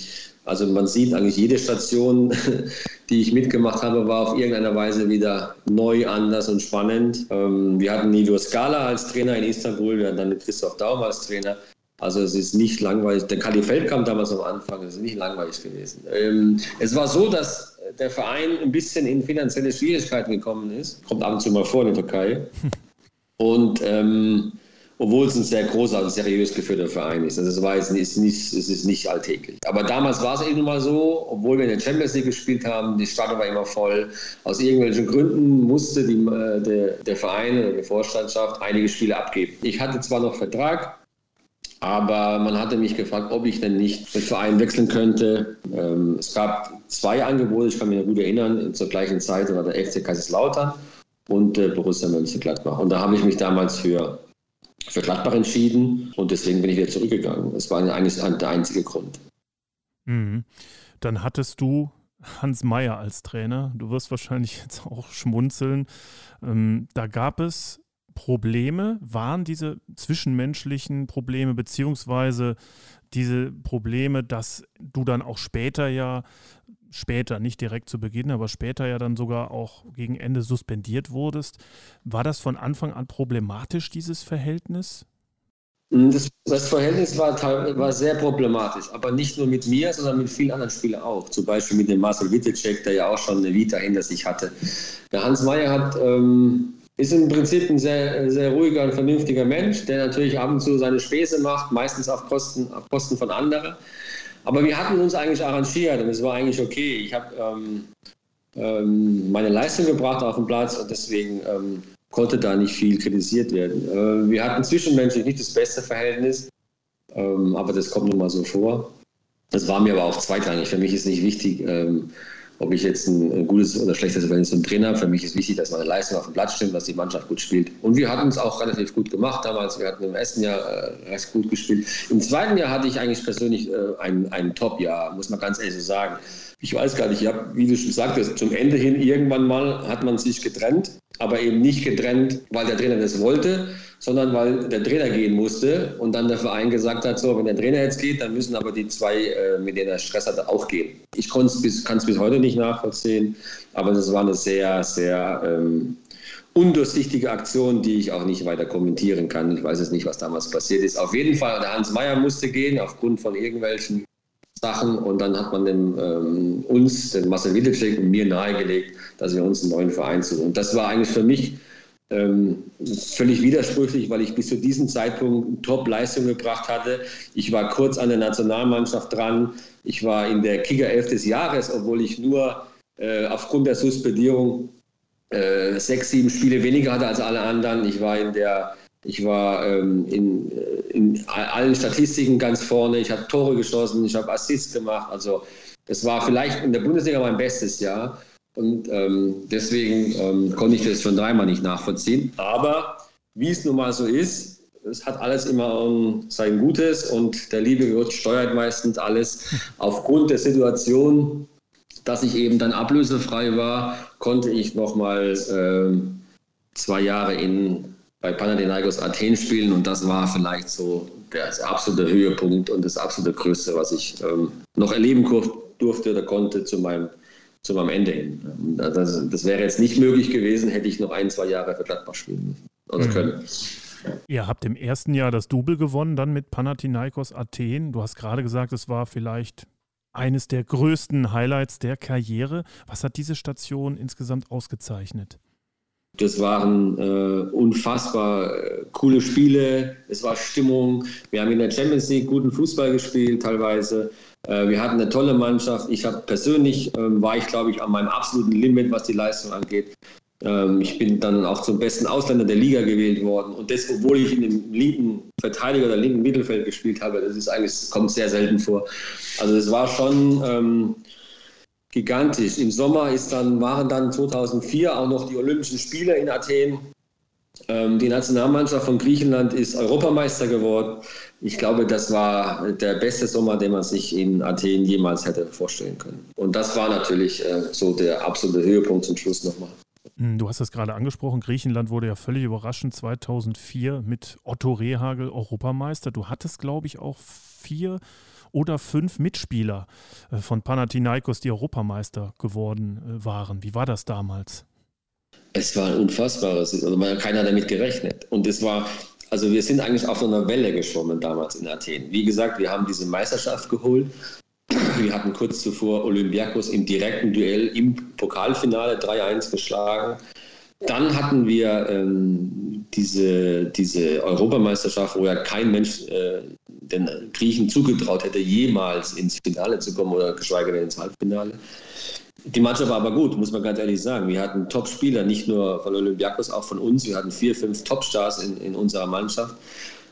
Also man sieht eigentlich jede Station, die ich mitgemacht habe, war auf irgendeiner Weise wieder neu, anders und spannend. Ähm, wir hatten Nido Scala als Trainer in Istanbul, wir hatten dann Christoph Daum als Trainer. Also es ist nicht langweilig. Der Kali Feld kam damals am Anfang, es ist nicht langweilig gewesen. Ähm, es war so, dass der Verein ein bisschen in finanzielle Schwierigkeiten gekommen ist. Kommt ab und zu mal vor in der Türkei. Und ähm, obwohl es ein sehr großer und seriös geführter Verein ist. Also es war jetzt nicht, nicht, es ist nicht alltäglich. Aber damals war es eben mal so, obwohl wir in der Champions League gespielt haben, die Stadt war immer voll. Aus irgendwelchen Gründen musste die, äh, der, der Verein oder die Vorstandschaft einige Spiele abgeben. Ich hatte zwar noch Vertrag, aber man hatte mich gefragt, ob ich denn nicht den Verein wechseln könnte. Ähm, es gab zwei Angebote, ich kann mich noch gut erinnern, zur gleichen Zeit war der FC Kaiserslautern und äh, Borussia Mönchengladbach. Und da habe ich mich damals für, für Gladbach entschieden und deswegen bin ich wieder zurückgegangen. Das war eigentlich der einzige Grund. Mhm. Dann hattest du Hans Meyer als Trainer. Du wirst wahrscheinlich jetzt auch schmunzeln. Ähm, da gab es Probleme waren diese zwischenmenschlichen Probleme, beziehungsweise diese Probleme, dass du dann auch später ja, später, nicht direkt zu Beginn, aber später ja dann sogar auch gegen Ende suspendiert wurdest. War das von Anfang an problematisch, dieses Verhältnis? Hm, das, das, Verhältnis war, war, sehr problematisch, aber nicht nur mit mir, sondern mit vielen anderen Spielern auch. Zum Beispiel mit dem Marcel Wittecek, der ja auch schon eine Vita hinter sich hatte. Der Hans Meyer hat ähm, ist im Prinzip ein sehr, sehr ruhiger und vernünftiger Mensch, der natürlich ab und zu seine Späße macht, meistens auf Kosten, auf Kosten von anderen. Aber wir hatten uns eigentlich arrangiert und es war eigentlich okay. Ich habe ähm, ähm, meine Leistung gebracht auf dem Platz und deswegen ähm, konnte da nicht viel kritisiert werden. Äh, wir hatten zwischenmenschlich nicht das beste Verhältnis, ähm, aber das kommt nun mal so vor. Das war mir aber auch zweitrangig. Für mich ist nicht wichtig, ähm, ob ich jetzt ein, gutes oder schlechtes Verhältnis zum Trainer. Für mich ist wichtig, dass meine Leistung auf dem Platz stimmt, dass die Mannschaft gut spielt. Und wir hatten es auch relativ gut gemacht damals. Wir hatten im ersten Jahr äh, recht gut gespielt. Im zweiten Jahr hatte ich eigentlich persönlich äh, ein, ein Top-Jahr, muss man ganz ehrlich so sagen. Ich weiß gar nicht, ich habe, wie du schon sagtest, zum Ende hin irgendwann mal hat man sich getrennt, aber eben nicht getrennt, weil der Trainer das wollte, sondern weil der Trainer gehen musste und dann der Verein gesagt hat, so, wenn der Trainer jetzt geht, dann müssen aber die zwei, äh, mit denen er Stress hatte, auch gehen. Ich kann es bis, bis heute nicht nachvollziehen, aber das war eine sehr, sehr ähm, undurchsichtige Aktion, die ich auch nicht weiter kommentieren kann. Ich weiß jetzt nicht, was damals passiert ist. Auf jeden Fall, der Hans Meyer musste gehen, aufgrund von irgendwelchen Sachen und dann hat man den, ähm, uns, den Marcel Wiedelcheck und mir nahegelegt, dass wir uns einen neuen Verein suchen. Und das war eigentlich für mich ähm, völlig widersprüchlich, weil ich bis zu diesem Zeitpunkt Top-Leistung gebracht hatte. Ich war kurz an der Nationalmannschaft dran. Ich war in der Kicker 11 des Jahres, obwohl ich nur äh, aufgrund der Suspendierung äh, sechs, sieben Spiele weniger hatte als alle anderen. Ich war in der ich war ähm, in, äh, in, allen Statistiken ganz vorne. Ich habe Tore geschossen, ich habe Assists gemacht. Also es war vielleicht in der Bundesliga mein bestes Jahr. Und ähm, deswegen ähm, konnte ich das schon dreimal nicht nachvollziehen. Aber wie es nun mal so ist, es hat alles immer sein Gutes und der liebe Gott steuert meistens alles. Aufgrund der Situation, dass ich eben dann ablösefrei war, konnte ich nochmal ähm, zwei Jahre in, bei Panathinaikos Athen spielen und das war vielleicht so der absolute Höhepunkt und das absolute Größte, was ich ähm, noch erleben durfte oder konnte zu meinem, zu meinem Ende hin. Das, das wäre jetzt nicht möglich gewesen, hätte ich noch ein, zwei Jahre für Gladbach spielen müssen oder mhm. können. Ihr habt im ersten Jahr das Double gewonnen, dann mit Panathinaikos Athen. Du hast gerade gesagt, es war vielleicht eines der größten Highlights der Karriere. Was hat diese Station insgesamt ausgezeichnet? Das waren äh, unfassbar äh, coole Spiele. Es war Stimmung. Wir haben in der Champions League guten Fußball gespielt, teilweise. Äh, wir hatten eine tolle Mannschaft. Ich habe persönlich ähm, war ich, glaube ich, an meinem absoluten Limit, was die Leistung angeht. Ähm, ich bin dann auch zum besten Ausländer der Liga gewählt worden. Und das, obwohl ich in dem linken Verteidiger oder linken Mittelfeld gespielt habe, das ist eigentlich, das kommt sehr selten vor. Also es war schon ähm, gigantisch. Im Sommer ist dann, waren dann 2004 auch noch die Olympischen Spiele in Athen. Ähm, die Nationalmannschaft von Griechenland ist Europameister geworden. Ich glaube, das war der beste Sommer, den man sich in Athen jemals hätte vorstellen können. Und das war natürlich äh, so der absolute Höhepunkt zum Schluss nochmal. Hm, du hast das gerade angesprochen. Griechenland wurde ja völlig überraschend 2004 mit Otto Rehagel Europameister. Du hattest, glaube ich, auch vier oder fünf Mitspieler äh, von Panathinaikos, die Europameister geworden äh, waren. Wie war das damals? Es war ein unfassbares, also man hat keiner damit gerechnet. Und es war, also wir sind eigentlich auf einer Welle geschwommen damals in Athen. Wie gesagt, wir haben diese Meisterschaft geholt wir hatten kurz zuvor Olympiakos im direkten Duell im Pokalfinale 3-1 geschlagen. Dann hatten wir ähm, diese, diese Europameisterschaft, wo ja kein Mensch äh, den Griechen zugetraut hätte, jemals ins Finale zu kommen oder geschweige denn ins Halbfinale. Die Mannschaft war aber gut, muss man ganz ehrlich sagen. Wir hatten Top-Spieler, nicht nur von Olympiakos, auch von uns. Wir hatten vier, fünf Top-Stars in, in unserer Mannschaft.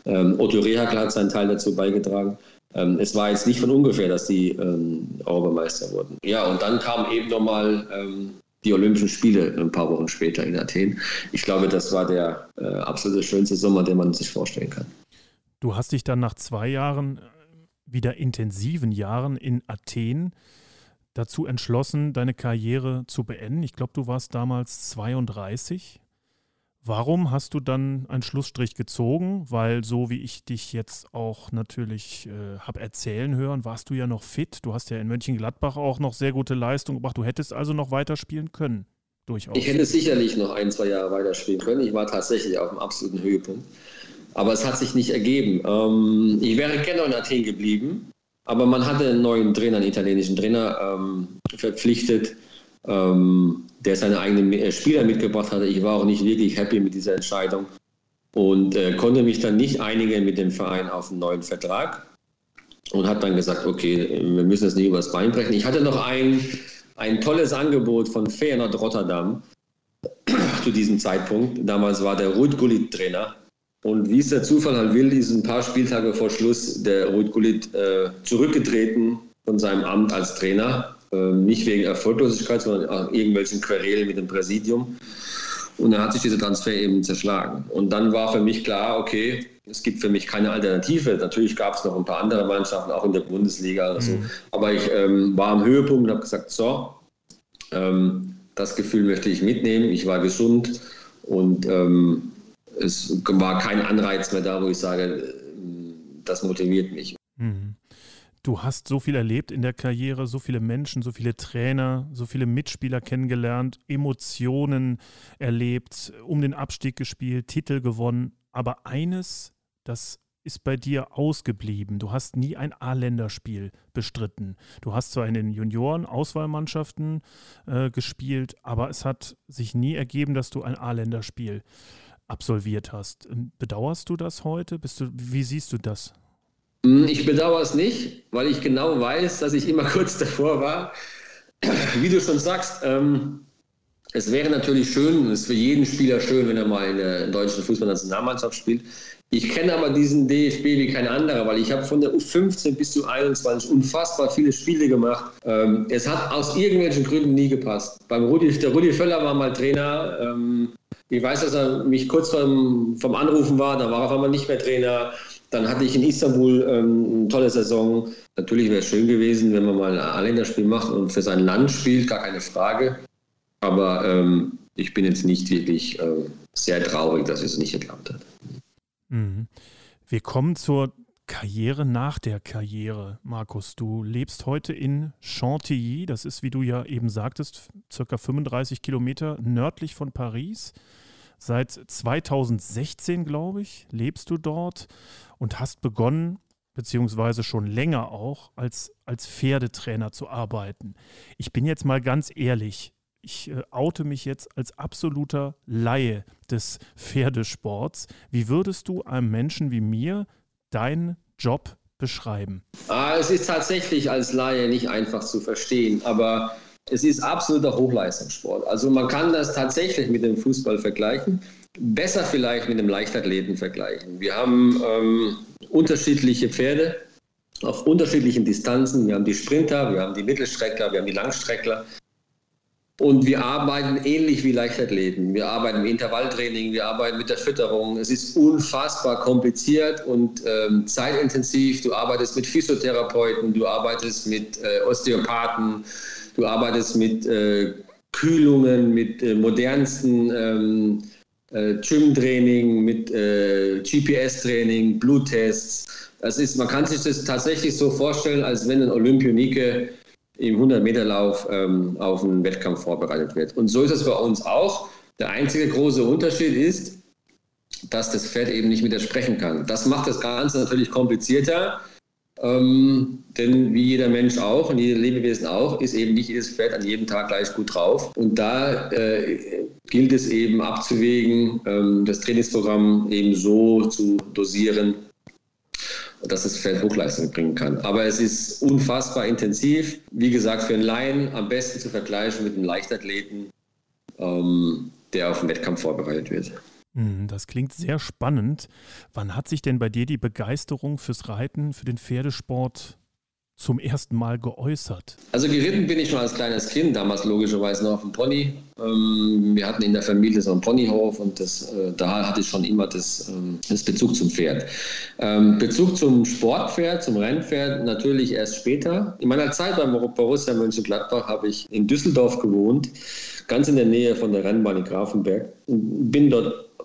Ähm, Otto Rehagel hat seinen Teil dazu beigetragen. Ähm, es war jetzt nicht von ungefähr, dass die ähm, Europameister wurden. Ja, und dann kamen eben nochmal ähm, die Olympischen Spiele ein paar Wochen später in Athen. Ich glaube, das war der äh, absolute schönste Sommer, den man sich vorstellen kann. Du hast dich dann nach zwei Jahren, äh, wieder intensiven Jahren in Athen, dazu entschlossen, deine Karriere zu beenden. Ich glaube, du warst damals 32. Warum hast du dann einen Schlussstrich gezogen? Weil so wie ich dich jetzt auch natürlich äh, habe erzählen hören, warst du ja noch fit. Du hast ja in Mönchengladbach auch noch sehr gute Leistung gemacht. Du hättest also noch weiterspielen können. Durchaus. Ich hätte sicherlich noch ein, zwei Jahre weiterspielen können. Ich war tatsächlich auf dem absoluten Höhepunkt. Aber es hat sich nicht ergeben. Ähm, ich wäre gerne in Athen geblieben, aber man hatte einen neuen Trainer, einen italienischen Trainer, ähm, verpflichtet ähm, der seine eigenen äh, Spieler mitgebracht hatte. Ich war auch nicht wirklich happy mit dieser Entscheidung und äh, konnte mich dann nicht einigen mit dem Verein auf einen neuen Vertrag und habe dann gesagt, okay, wir müssen das nicht übers Bein brechen. Ich hatte noch ein, ein tolles Angebot von Feyenoord Rotterdam zu diesem Zeitpunkt. Damals war der Ruud Gullit Trainer. Und wie es der Zufall halt will, ist ein paar Spieltage vor Schluss der Ruud Gullit äh, zurückgetreten von seinem Amt als Trainer ähm, nicht wegen Erfolglosigkeit, sondern irgendwelchen Querelen mit dem Präsidium. Und dann hat sich dieser Transfer eben zerschlagen. Und dann war für mich klar, okay, es gibt für mich keine Alternative. Natürlich gab es noch ein paar andere Mannschaften, auch in der Bundesliga oder so. Mhm. Aber ich ähm, war am Höhepunkt und habe gesagt, so, ähm, das Gefühl möchte ich mitnehmen. Ich war gesund und ähm, es war kein Anreiz mehr da, wo ich sage, äh, das motiviert mich. Mhm. Du hast so viel erlebt in der Karriere, so viele Menschen, so viele Trainer, so viele Mitspieler kennengelernt, Emotionen erlebt, um den Abstieg gespielt, Titel gewonnen. Aber eines, das ist bei dir ausgeblieben. Du hast nie ein A-Länderspiel bestritten. Du hast zwar in den Junioren-Auswahlmannschaften äh, gespielt, aber es hat sich nie ergeben, dass du ein A-Länderspiel absolviert hast. Bedauerst du das heute? Bist du, wie siehst du das? Hm, ich bedauere es nicht, weil ich genau weiß, dass ich immer kurz davor war. Wie du schon sagst, ähm, es wäre natürlich schön, es ist für jeden Spieler schön, wenn er mal in der deutschen Fußballnationalmannschaft spielt. Ich kenne aber diesen DFB wie kein anderer, weil ich habe von der U15 bis zu 21 unfassbar viele Spiele gemacht. Ähm, es hat aus irgendwelchen Gründen nie gepasst. Beim Rudi, der Rudi Völler war mal Trainer. Ähm, ich weiß, dass er mich kurz vom, vom Anrufen war, da war er auf einmal nicht mehr Trainer. Dann hatte ich in Istanbul ähm, eine tolle Saison. Natürlich wäre es schön gewesen, wenn man mal ein A-Länderspiel macht und für sein Land spielt, gar keine Frage. Aber ähm, ich bin jetzt nicht wirklich äh, sehr traurig, dass es nicht geklappt hat. Mhm. Wir kommen zur Karriere nach der Karriere, Markus. Du lebst heute in Chantilly, das ist, wie du ja eben sagtest, circa 35 Kilometer nördlich von Paris. Seit 2016, glaube ich, lebst du dort und hast begonnen, beziehungsweise schon länger auch, als, als Pferdetrainer zu arbeiten. Ich bin jetzt mal ganz ehrlich, ich äh, oute mich jetzt als absoluter Laie des Pferdesports. Wie würdest du einem Menschen wie mir deinen Job beschreiben? Ah, es ist tatsächlich als Laie nicht einfach zu verstehen, aber es ist absoluter Hochleistungssport. Also man kann das tatsächlich mit dem Fußball vergleichen, besser vielleicht mit dem Leichtathleten vergleichen. Wir haben ähm, unterschiedliche Pferde auf unterschiedlichen Distanzen. Wir haben die Sprinter, wir haben die Mittelstreckler, wir haben die Langstreckler. Und wir arbeiten ähnlich wie Leichtathleten. Wir arbeiten im Intervalltraining, wir arbeiten mit der Fütterung. Es ist unfassbar kompliziert und ähm, zeitintensiv. Du arbeitest mit Physiotherapeuten, du arbeitest mit äh, Osteopathen, du arbeitest mit äh, Kühlungen, mit äh, modernsten ähm, äh, Gym-Training, mit äh, GPS-Training, Bluttests. Das ist, man kann sich das tatsächlich so vorstellen, als wenn ein Olympionike im 100-Meter-Lauf ähm, auf einen Wettkampf vorbereitet wird. Und so ist es bei uns auch. Der einzige große Unterschied ist, dass das Pferd eben nicht widersprechen kann. Das macht das Ganze natürlich komplizierter, ähm, denn wie jeder Mensch auch und jede Lebewesen auch, ist eben nicht jedes Pferd an jedem Tag gleich gut drauf. Und da äh, gilt es eben abzuwägen, ähm, das Trainingsprogramm eben so zu dosieren, dass das Pferd Hochleistung bringen kann. Aber es ist unfassbar intensiv. Wie gesagt, für einen Laien am besten zu vergleichen mit einem Leichtathleten, ähm, der auf den Wettkampf vorbereitet wird. Hm, das klingt sehr spannend. Wann hat sich denn bei dir die Begeisterung fürs Reiten, für den Pferdesport zum ersten Mal geäußert? Also geritten bin ich schon als kleines Kind, damals logischerweise noch auf dem Pony. Ähm, wir hatten in der Familie so einen Ponyhof und das, äh, da hatte ich schon immer das, ähm, das Bezug zum Pferd. Ähm, Bezug zum Sportpferd, zum Rennpferd natürlich erst später. In meiner Zeit beim Borussia Mönchengladbach habe ich in Düsseldorf gewohnt, ganz in der Nähe von der Rennbahn in Grafenberg. Bin dort äh,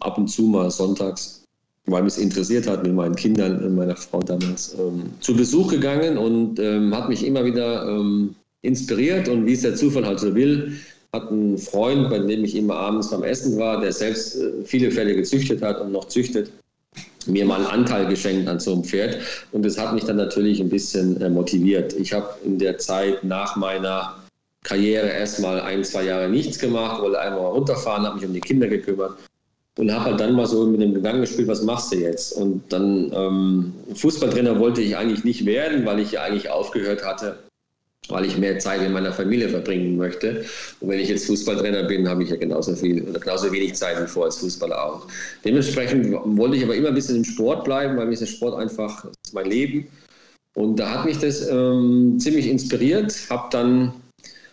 ab und zu mal sonntags weil mich es interessiert hat, mit meinen Kindern und meiner Frau damals ähm, zu Besuch gegangen und ähm, hat mich immer wieder ähm, inspiriert. Und wie es der Zufall halt so will, hat ein Freund, bei dem ich immer abends beim Essen war, der selbst äh, viele Fälle gezüchtet hat und noch züchtet, mir mal einen Anteil geschenkt an so einem Pferd. Und das hat mich dann natürlich ein bisschen äh, motiviert. Ich habe in der Zeit nach meiner Karriere erstmal ein, zwei Jahre nichts gemacht, wollte einmal runterfahren, habe mich um die Kinder gekümmert und habe halt dann mal so mit dem Gedanken gespielt, was machst du jetzt? Und dann ähm, Fußballtrainer wollte ich eigentlich nicht werden, weil ich ja eigentlich aufgehört hatte, weil ich mehr Zeit in meiner Familie verbringen möchte. Und wenn ich jetzt Fußballtrainer bin, habe ich ja genauso viel oder genauso wenig Zeit wie vor als Fußballer auch. Dementsprechend wollte ich aber immer ein bisschen im Sport bleiben, weil mir ist der Sport einfach mein Leben. Und da hat mich das ähm, ziemlich inspiriert. Habe dann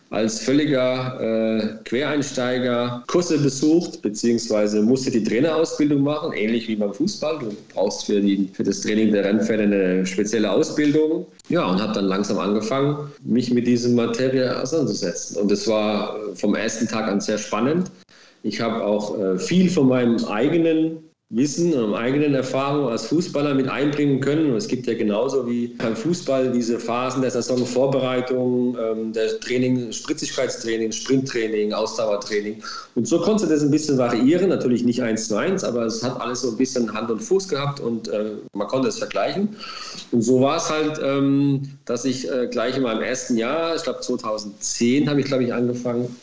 als völliger äh, Quereinsteiger Kurse besucht, beziehungsweise musste die Trainerausbildung machen, ähnlich wie beim Fußball. Du brauchst für, die, für das Training der Rennpferde eine spezielle Ausbildung. Ja, und habe dann langsam angefangen, mich mit diesem Materie auseinanderzusetzen. Und es war vom ersten Tag an sehr spannend. Ich habe auch äh, viel von meinem eigenen Wissen und eigenen Erfahrungen als Fußballer mit einbringen können. Und es gibt ja genauso wie beim Fußball diese Phasen der Saisonvorbereitung, ähm, der Training, Spritzigkeitstraining, Sprinttraining, Ausdauertraining. Und so konnte das ein bisschen variieren, natürlich nicht eins zu eins, aber es hat alles so ein bisschen Hand und Fuß gehabt und äh, man konnte es vergleichen. Und so war es halt, ähm, dass ich äh, gleich in meinem ersten Jahr, ich glaube 2010 habe ich glaube ich angefangen,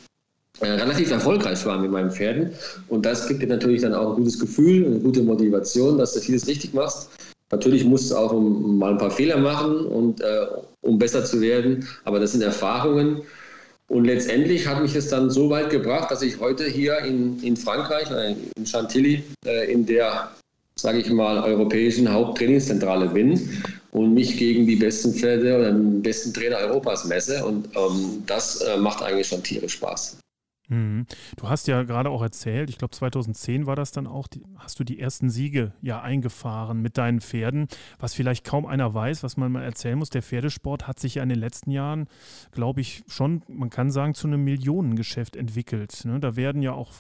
äh, relativ erfolgreich war mit meinen Pferden. Und das gibt dir natürlich dann auch ein gutes Gefühl, eine gute Motivation, dass du vieles richtig machst. Natürlich musst du auch mal ein paar Fehler machen, und, äh, um besser zu werden, aber das sind Erfahrungen. Und letztendlich hat mich es dann so weit gebracht, dass ich heute hier in, in Frankreich, äh, in Chantilly, äh, in der, sage ich mal, europäischen Haupttrainingszentrale bin und mich gegen die besten Pferde oder den besten Trainer Europas messe. Und ähm, das äh, macht eigentlich schon tierisch Spaß. Mhm. Du hast ja gerade auch erzählt, ich glaube 2010 war das dann auch, die, hast du die ersten Siege ja eingefahren mit deinen Pferden, was vielleicht kaum einer weiß, was man mal erzählen muss. Der Pferdesport hat sich ja in den letzten Jahren, glaube ich, schon, man kann sagen, zu einem Millionengeschäft entwickelt. Ne? Da werden ja auch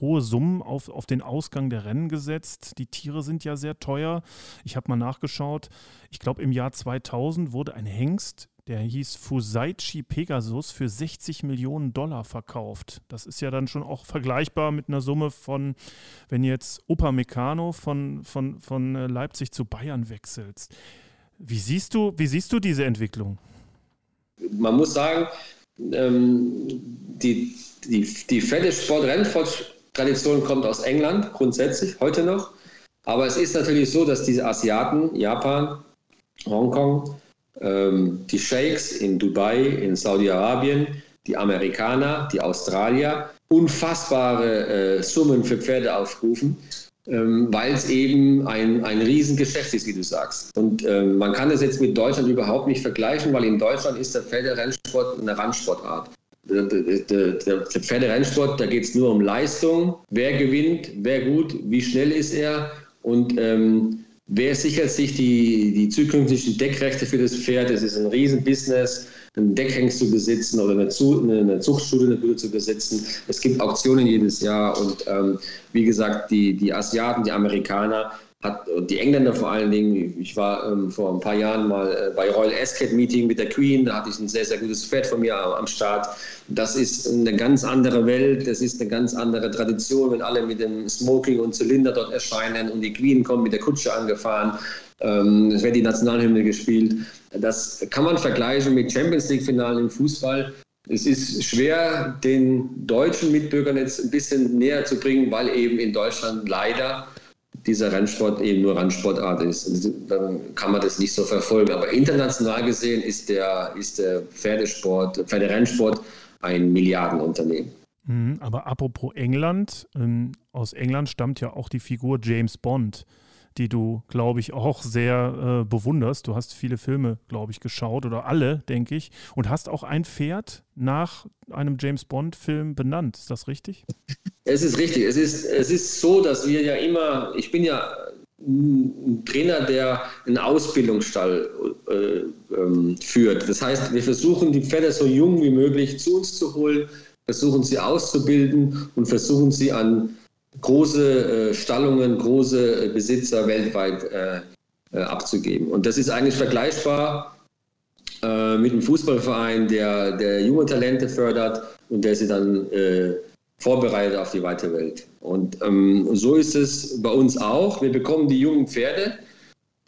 hohe Summen auf, auf den Ausgang der Rennen gesetzt. Die Tiere sind ja sehr teuer. Ich habe mal nachgeschaut. Ich glaube, im Jahr 2000 wurde ein Hengst der hieß Fusaichi Pegasus für 60 Millionen Dollar verkauft. Das ist ja dann schon auch vergleichbar mit einer Summe von, wenn jetzt Opa Meccano von, von, von äh, Leipzig zu Bayern wechselt. Wie siehst du, wie siehst du diese Entwicklung? Man muss sagen, ähm, die, die, die Pferdesport-Rennsport-Tradition kommt aus England, grundsätzlich, heute noch. Aber es ist natürlich so, dass diese Asiaten, Japan, Hongkong, ähm, die Sheikhs in Dubai, in Saudi-Arabien, die Amerikaner, die Australier unfassbare äh, Summen für Pferde aufrufen, ähm, weil es eben ein, ein Riesengeschäft ist, wie du sagst. Und ähm, man kann das jetzt mit Deutschland überhaupt nicht vergleichen, weil in Deutschland ist der Pferderennsport eine Randsportart. Der, der, der Pferderennsport, da geht es nur um Leistung, wer gewinnt, wer gut, wie schnell ist er und ähm, Wer sichert sich die, die zukünftigen Deckrechte für das Pferd? Es ist ein Riesenbusiness, einen Deckhengst zu besitzen oder eine, eine Zuchtstudie zu besitzen. Es gibt Auktionen jedes Jahr und ähm, wie gesagt, die, die Asiaten, die Amerikaner, hat die Engländer vor allen Dingen, ich war ähm, vor ein paar Jahren mal äh, bei Royal Ascot Meeting mit der Queen, da hatte ich ein sehr, sehr gutes Pferd von mir am, am Start. Das ist eine ganz andere Welt, das ist eine ganz andere Tradition, wenn alle mit dem Smoking und Zylinder dort erscheinen und die Queen kommt mit der Kutsche angefahren. Ähm, es wird die Nationalhymne gespielt. Das kann man vergleichen mit Champions League-Finalen im Fußball. Es ist schwer, den deutschen Mitbürgern jetzt ein bisschen näher zu bringen, weil eben in Deutschland leider dieser Rennsport eben nur Randsportart ist. Dann kann man das nicht so verfolgen. Aber international gesehen ist der, ist der Pferdesport, Pferderennsport ein Milliardenunternehmen. Mhm, aber apropos England, ähm, aus England stammt ja auch die Figur James Bond die du, glaube ich, auch sehr äh, bewunderst. Du hast viele Filme, glaube ich, geschaut oder alle, denke ich, und hast auch ein Pferd nach einem James Bond-Film benannt. Ist das richtig? Es ist richtig. Es ist, es ist so, dass wir ja immer, ich bin ja ein Trainer, der einen Ausbildungsstall äh, ähm, führt. Das heißt, wir versuchen die Pferde so jung wie möglich zu uns zu holen, versuchen sie auszubilden und versuchen sie an große äh, Stallungen, große äh, Besitzer weltweit äh, äh, abzugeben. Und das ist eigentlich vergleichbar äh, mit einem Fußballverein, der, der junge Talente fördert und der sie dann äh, vorbereitet auf die weite Welt. Und ähm, so ist es bei uns auch. Wir bekommen die jungen Pferde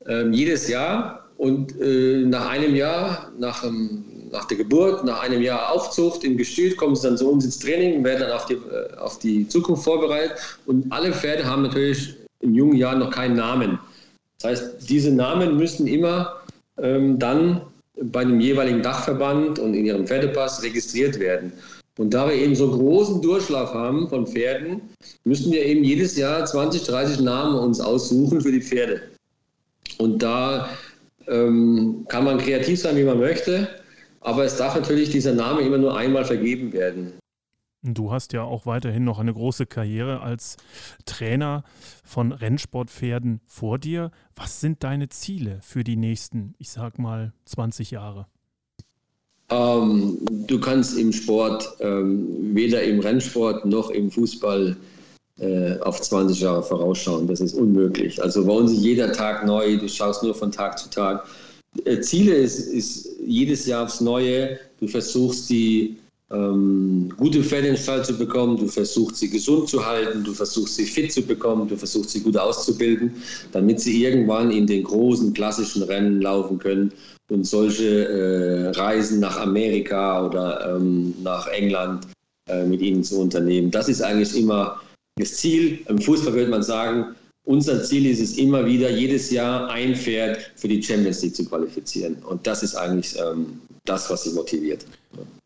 ähm, jedes Jahr und nach einem Jahr, nach einem nach der Geburt, nach einem Jahr Aufzucht im Gestüt, kommen sie dann zu uns ins Training, werden dann auf die, äh, auf die Zukunft vorbereitet. Und alle Pferde haben natürlich im jungen Jahr noch keinen Namen. Das heißt, diese Namen müssen immer ähm, dann bei dem jeweiligen Dachverband und in ihrem Pferdepass registriert werden. Und da wir eben so großen Durchlauf haben von Pferden, müssen wir eben jedes Jahr 20, 30 Namen uns aussuchen für die Pferde. Und da ähm, kann man kreativ sein, wie man möchte. Aber es darf natürlich dieser Name immer nur einmal vergeben werden. Du hast ja auch weiterhin noch eine große Karriere als Trainer von Rennsportpferden vor dir. Was sind deine Ziele für die nächsten, ich sag mal, 20 Jahre? Ähm, du kannst im Sport, ähm, weder im Rennsport noch im Fußball, äh, auf 20 Jahre vorausschauen. Das ist unmöglich. Also bei uns ist jeder Tag neu, du schaust nur von Tag zu Tag. Äh, Ziele ist, ist jedes Jahr aufs Neue. Du versuchst die ähm, gute Pferde in den Stall zu bekommen, du versuchst sie gesund zu halten, du versuchst sie fit zu bekommen, du versuchst sie gut auszubilden, damit sie irgendwann in den großen klassischen Rennen laufen können und solche äh, Reisen nach Amerika oder ähm, nach England äh, mit ihnen zu unternehmen. Das ist eigentlich immer das Ziel. Im Fußball würde man sagen, unser Ziel ist es immer wieder, jedes Jahr ein Pferd für die Champions League zu qualifizieren. Und das ist eigentlich ähm, das, was sie motiviert.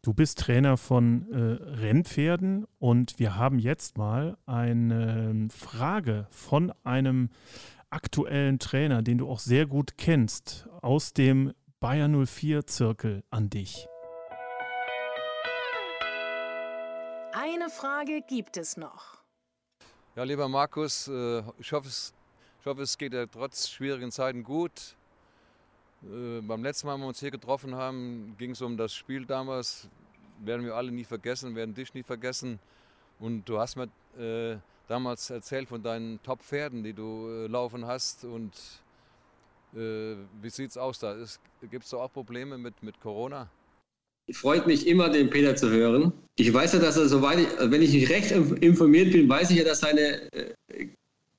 Du bist Trainer von äh, Rennpferden und wir haben jetzt mal eine Frage von einem aktuellen Trainer, den du auch sehr gut kennst, aus dem Bayer 04 Zirkel an dich. eine Frage gibt es noch. Ja, lieber Markus, äh, ich hoffe, es, ich hoffe, es geht dir trotz schwierigen Zeiten gut. Äh, beim letzten Mal, als wir uns hier getroffen haben, ging es um das Spiel damals. Werden wir alle nie vergessen, werden dich nie vergessen. Und du hast mir äh, damals erzählt von deinen Top-Pferden, die du äh, laufen hast. Und äh, wie sieht es aus da? Gibt es da auch Probleme mit, mit Corona? Freut mich immer, den Peter zu hören. Ich weiß ja, dass er, soweit ich, wenn ich nicht recht informiert bin, weiß ich ja, dass seine äh,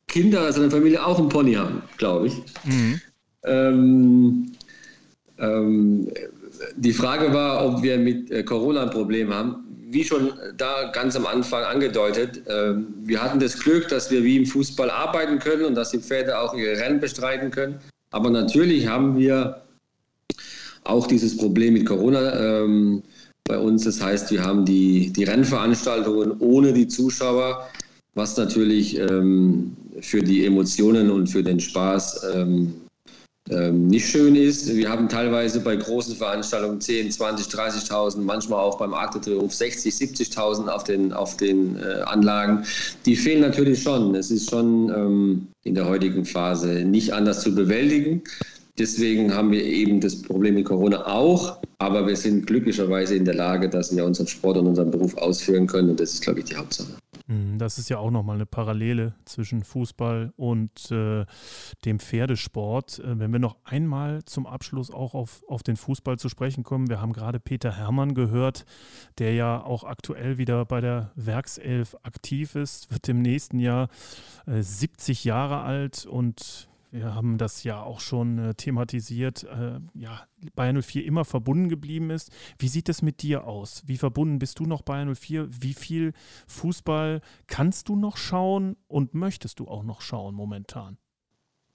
Kinder, seine Familie auch einen Pony haben, glaube ich. Mhm. Ähm, ähm, die Frage war, ob wir mit äh, Corona ein Problem haben. Wie schon da ganz am Anfang angedeutet, äh, wir hatten das Glück, dass wir wie im Fußball arbeiten können und dass die Pferde auch ihre Rennen bestreiten können. Aber natürlich haben wir auch dieses Problem mit Corona ähm, bei uns. Das heißt, wir haben die, die Rennveranstaltungen ohne die Zuschauer, was natürlich ähm, für die Emotionen und für den Spaß ähm, ähm, nicht schön ist. Wir haben teilweise bei großen Veranstaltungen 10, 20, 30.000, manchmal auch beim Arte Triumph 60, 70.000 auf den, auf den äh, Anlagen. Die fehlen natürlich schon. Es ist schon ähm, in der heutigen Phase nicht anders zu bewältigen. Deswegen haben wir eben das Problem mit Corona auch, aber wir sind glücklicherweise in der Lage, dass wir unseren Sport und unseren Beruf ausführen können und das ist, glaube ich, die Hauptsache. Mhm, das ist ja auch nochmal eine Parallele zwischen Fußball und äh, dem Pferdesport. Äh, wenn wir noch einmal zum Abschluss auch auf, auf den Fußball zu sprechen kommen, wir haben gerade Peter Hermann gehört, der ja auch aktuell wieder bei der Werkself aktiv ist, wird im nächsten Jahr äh, 70 Jahre alt und wir haben das ja auch schon äh, thematisiert, äh, ja, Bayern 04 immer verbunden geblieben ist. Wie sieht es mit dir aus? Wie verbunden bist du noch Bayern 04? Wie viel Fußball kannst du noch schauen und möchtest du auch noch schauen momentan?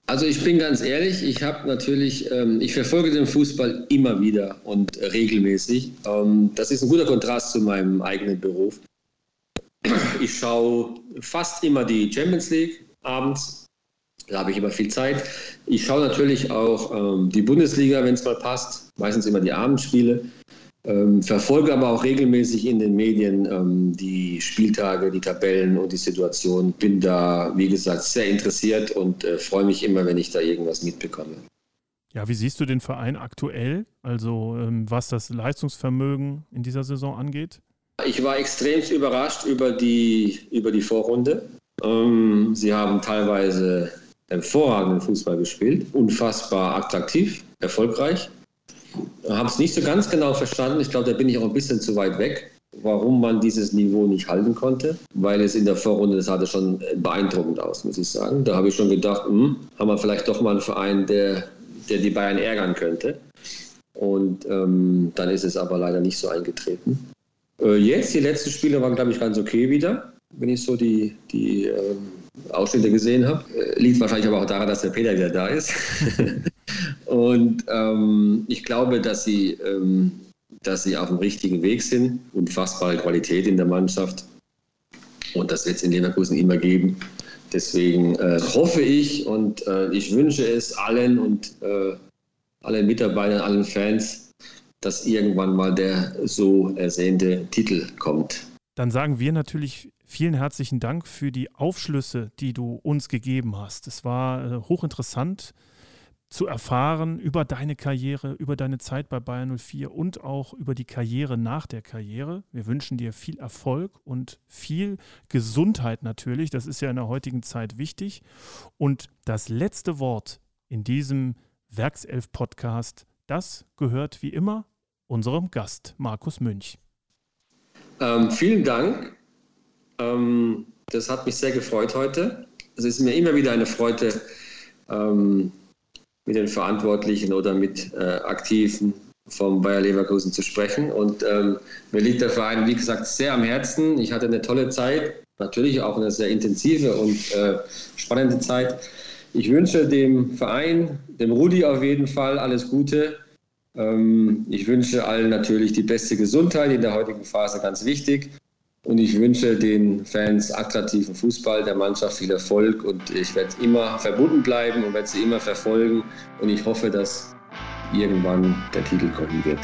Also ich bin ganz ehrlich, ich habe natürlich, ähm, ich verfolge den Fußball immer wieder und regelmäßig. Ähm, das ist ein guter Kontrast zu meinem eigenen Beruf. Ich schaue fast immer die Champions League abends da habe ich immer viel Zeit. Ich schaue natürlich auch ähm, die Bundesliga, wenn es mal passt, meistens immer die Abendspiele. Ähm, verfolge aber auch regelmäßig in den Medien ähm, die Spieltage, die Tabellen und die Situation. Bin da, wie gesagt, sehr interessiert und äh, freue mich immer, wenn ich da irgendwas mitbekomme. Ja, wie siehst du den Verein aktuell? Also ähm, was das Leistungsvermögen in dieser Saison angeht? Ich war extrem überrascht über die, über die Vorrunde. Ähm, sie haben teilweise hervorragenden Fußball gespielt, unfassbar attraktiv, erfolgreich. Habe es nicht so ganz genau verstanden. Ich glaube, da bin ich auch ein bisschen zu weit weg, warum man dieses Niveau nicht halten konnte, weil es in der Vorrunde, das hatte schon beeindruckend aus, muss ich sagen. Da habe ich schon gedacht, hm, haben wir vielleicht doch mal einen Verein, der, der die Bayern ärgern könnte. Und ähm, dann ist es aber leider nicht so eingetreten. Äh, jetzt, die letzten Spiele waren, glaube ich, ganz okay wieder, wenn ich so die, die ähm, Ausschnitte gesehen habe. Äh, liegt wahrscheinlich aber auch daran, dass der Peter wieder da ist. und ähm, ich glaube, dass sie, ähm, dass sie auf dem richtigen Weg sind. Unfassbare Qualität in der Mannschaft. Und das wird es in Leverkusen immer geben. Deswegen äh, hoffe ich und äh, ich wünsche es allen und äh, allen Mitarbeitern, allen Fans, dass irgendwann mal der so ersehnte Titel kommt. Dann sagen wir natürlich Vielen herzlichen Dank für die Aufschlüsse, die du uns gegeben hast. Es war äh, hochinteressant zu erfahren über deine Karriere, über deine Zeit bei Bayern 04 und auch über die Karriere nach der Karriere. Wir wünschen dir viel Erfolg und viel Gesundheit natürlich. Das ist ja in der heutigen Zeit wichtig. Und das letzte Wort in diesem Werkself-Podcast, das gehört wie immer unserem Gast, Markus Münch. Ähm, vielen Dank ähm, das hat mich sehr gefreut heute. Es ist mir immer wieder eine Freude, ähm, mit den Verantwortlichen oder mit äh, Aktiven vom Bayer Leverkusen zu sprechen. Und ähm, mir liegt der Verein, wie gesagt, sehr am Herzen. Ich hatte eine tolle Zeit, natürlich auch eine sehr intensive und äh, spannende Zeit. Ich wünsche dem Verein, dem Rudi auf jeden Fall alles Gute. Ähm, ich wünsche allen natürlich die beste Gesundheit in der heutigen Phase, ganz wichtig. Und ich wünsche den Fans attraktiven Fußball, der Mannschaft viel Erfolg und ich werde immer verbunden bleiben und werde sie immer verfolgen. Und ich hoffe, dass irgendwann der Titel kommen wird.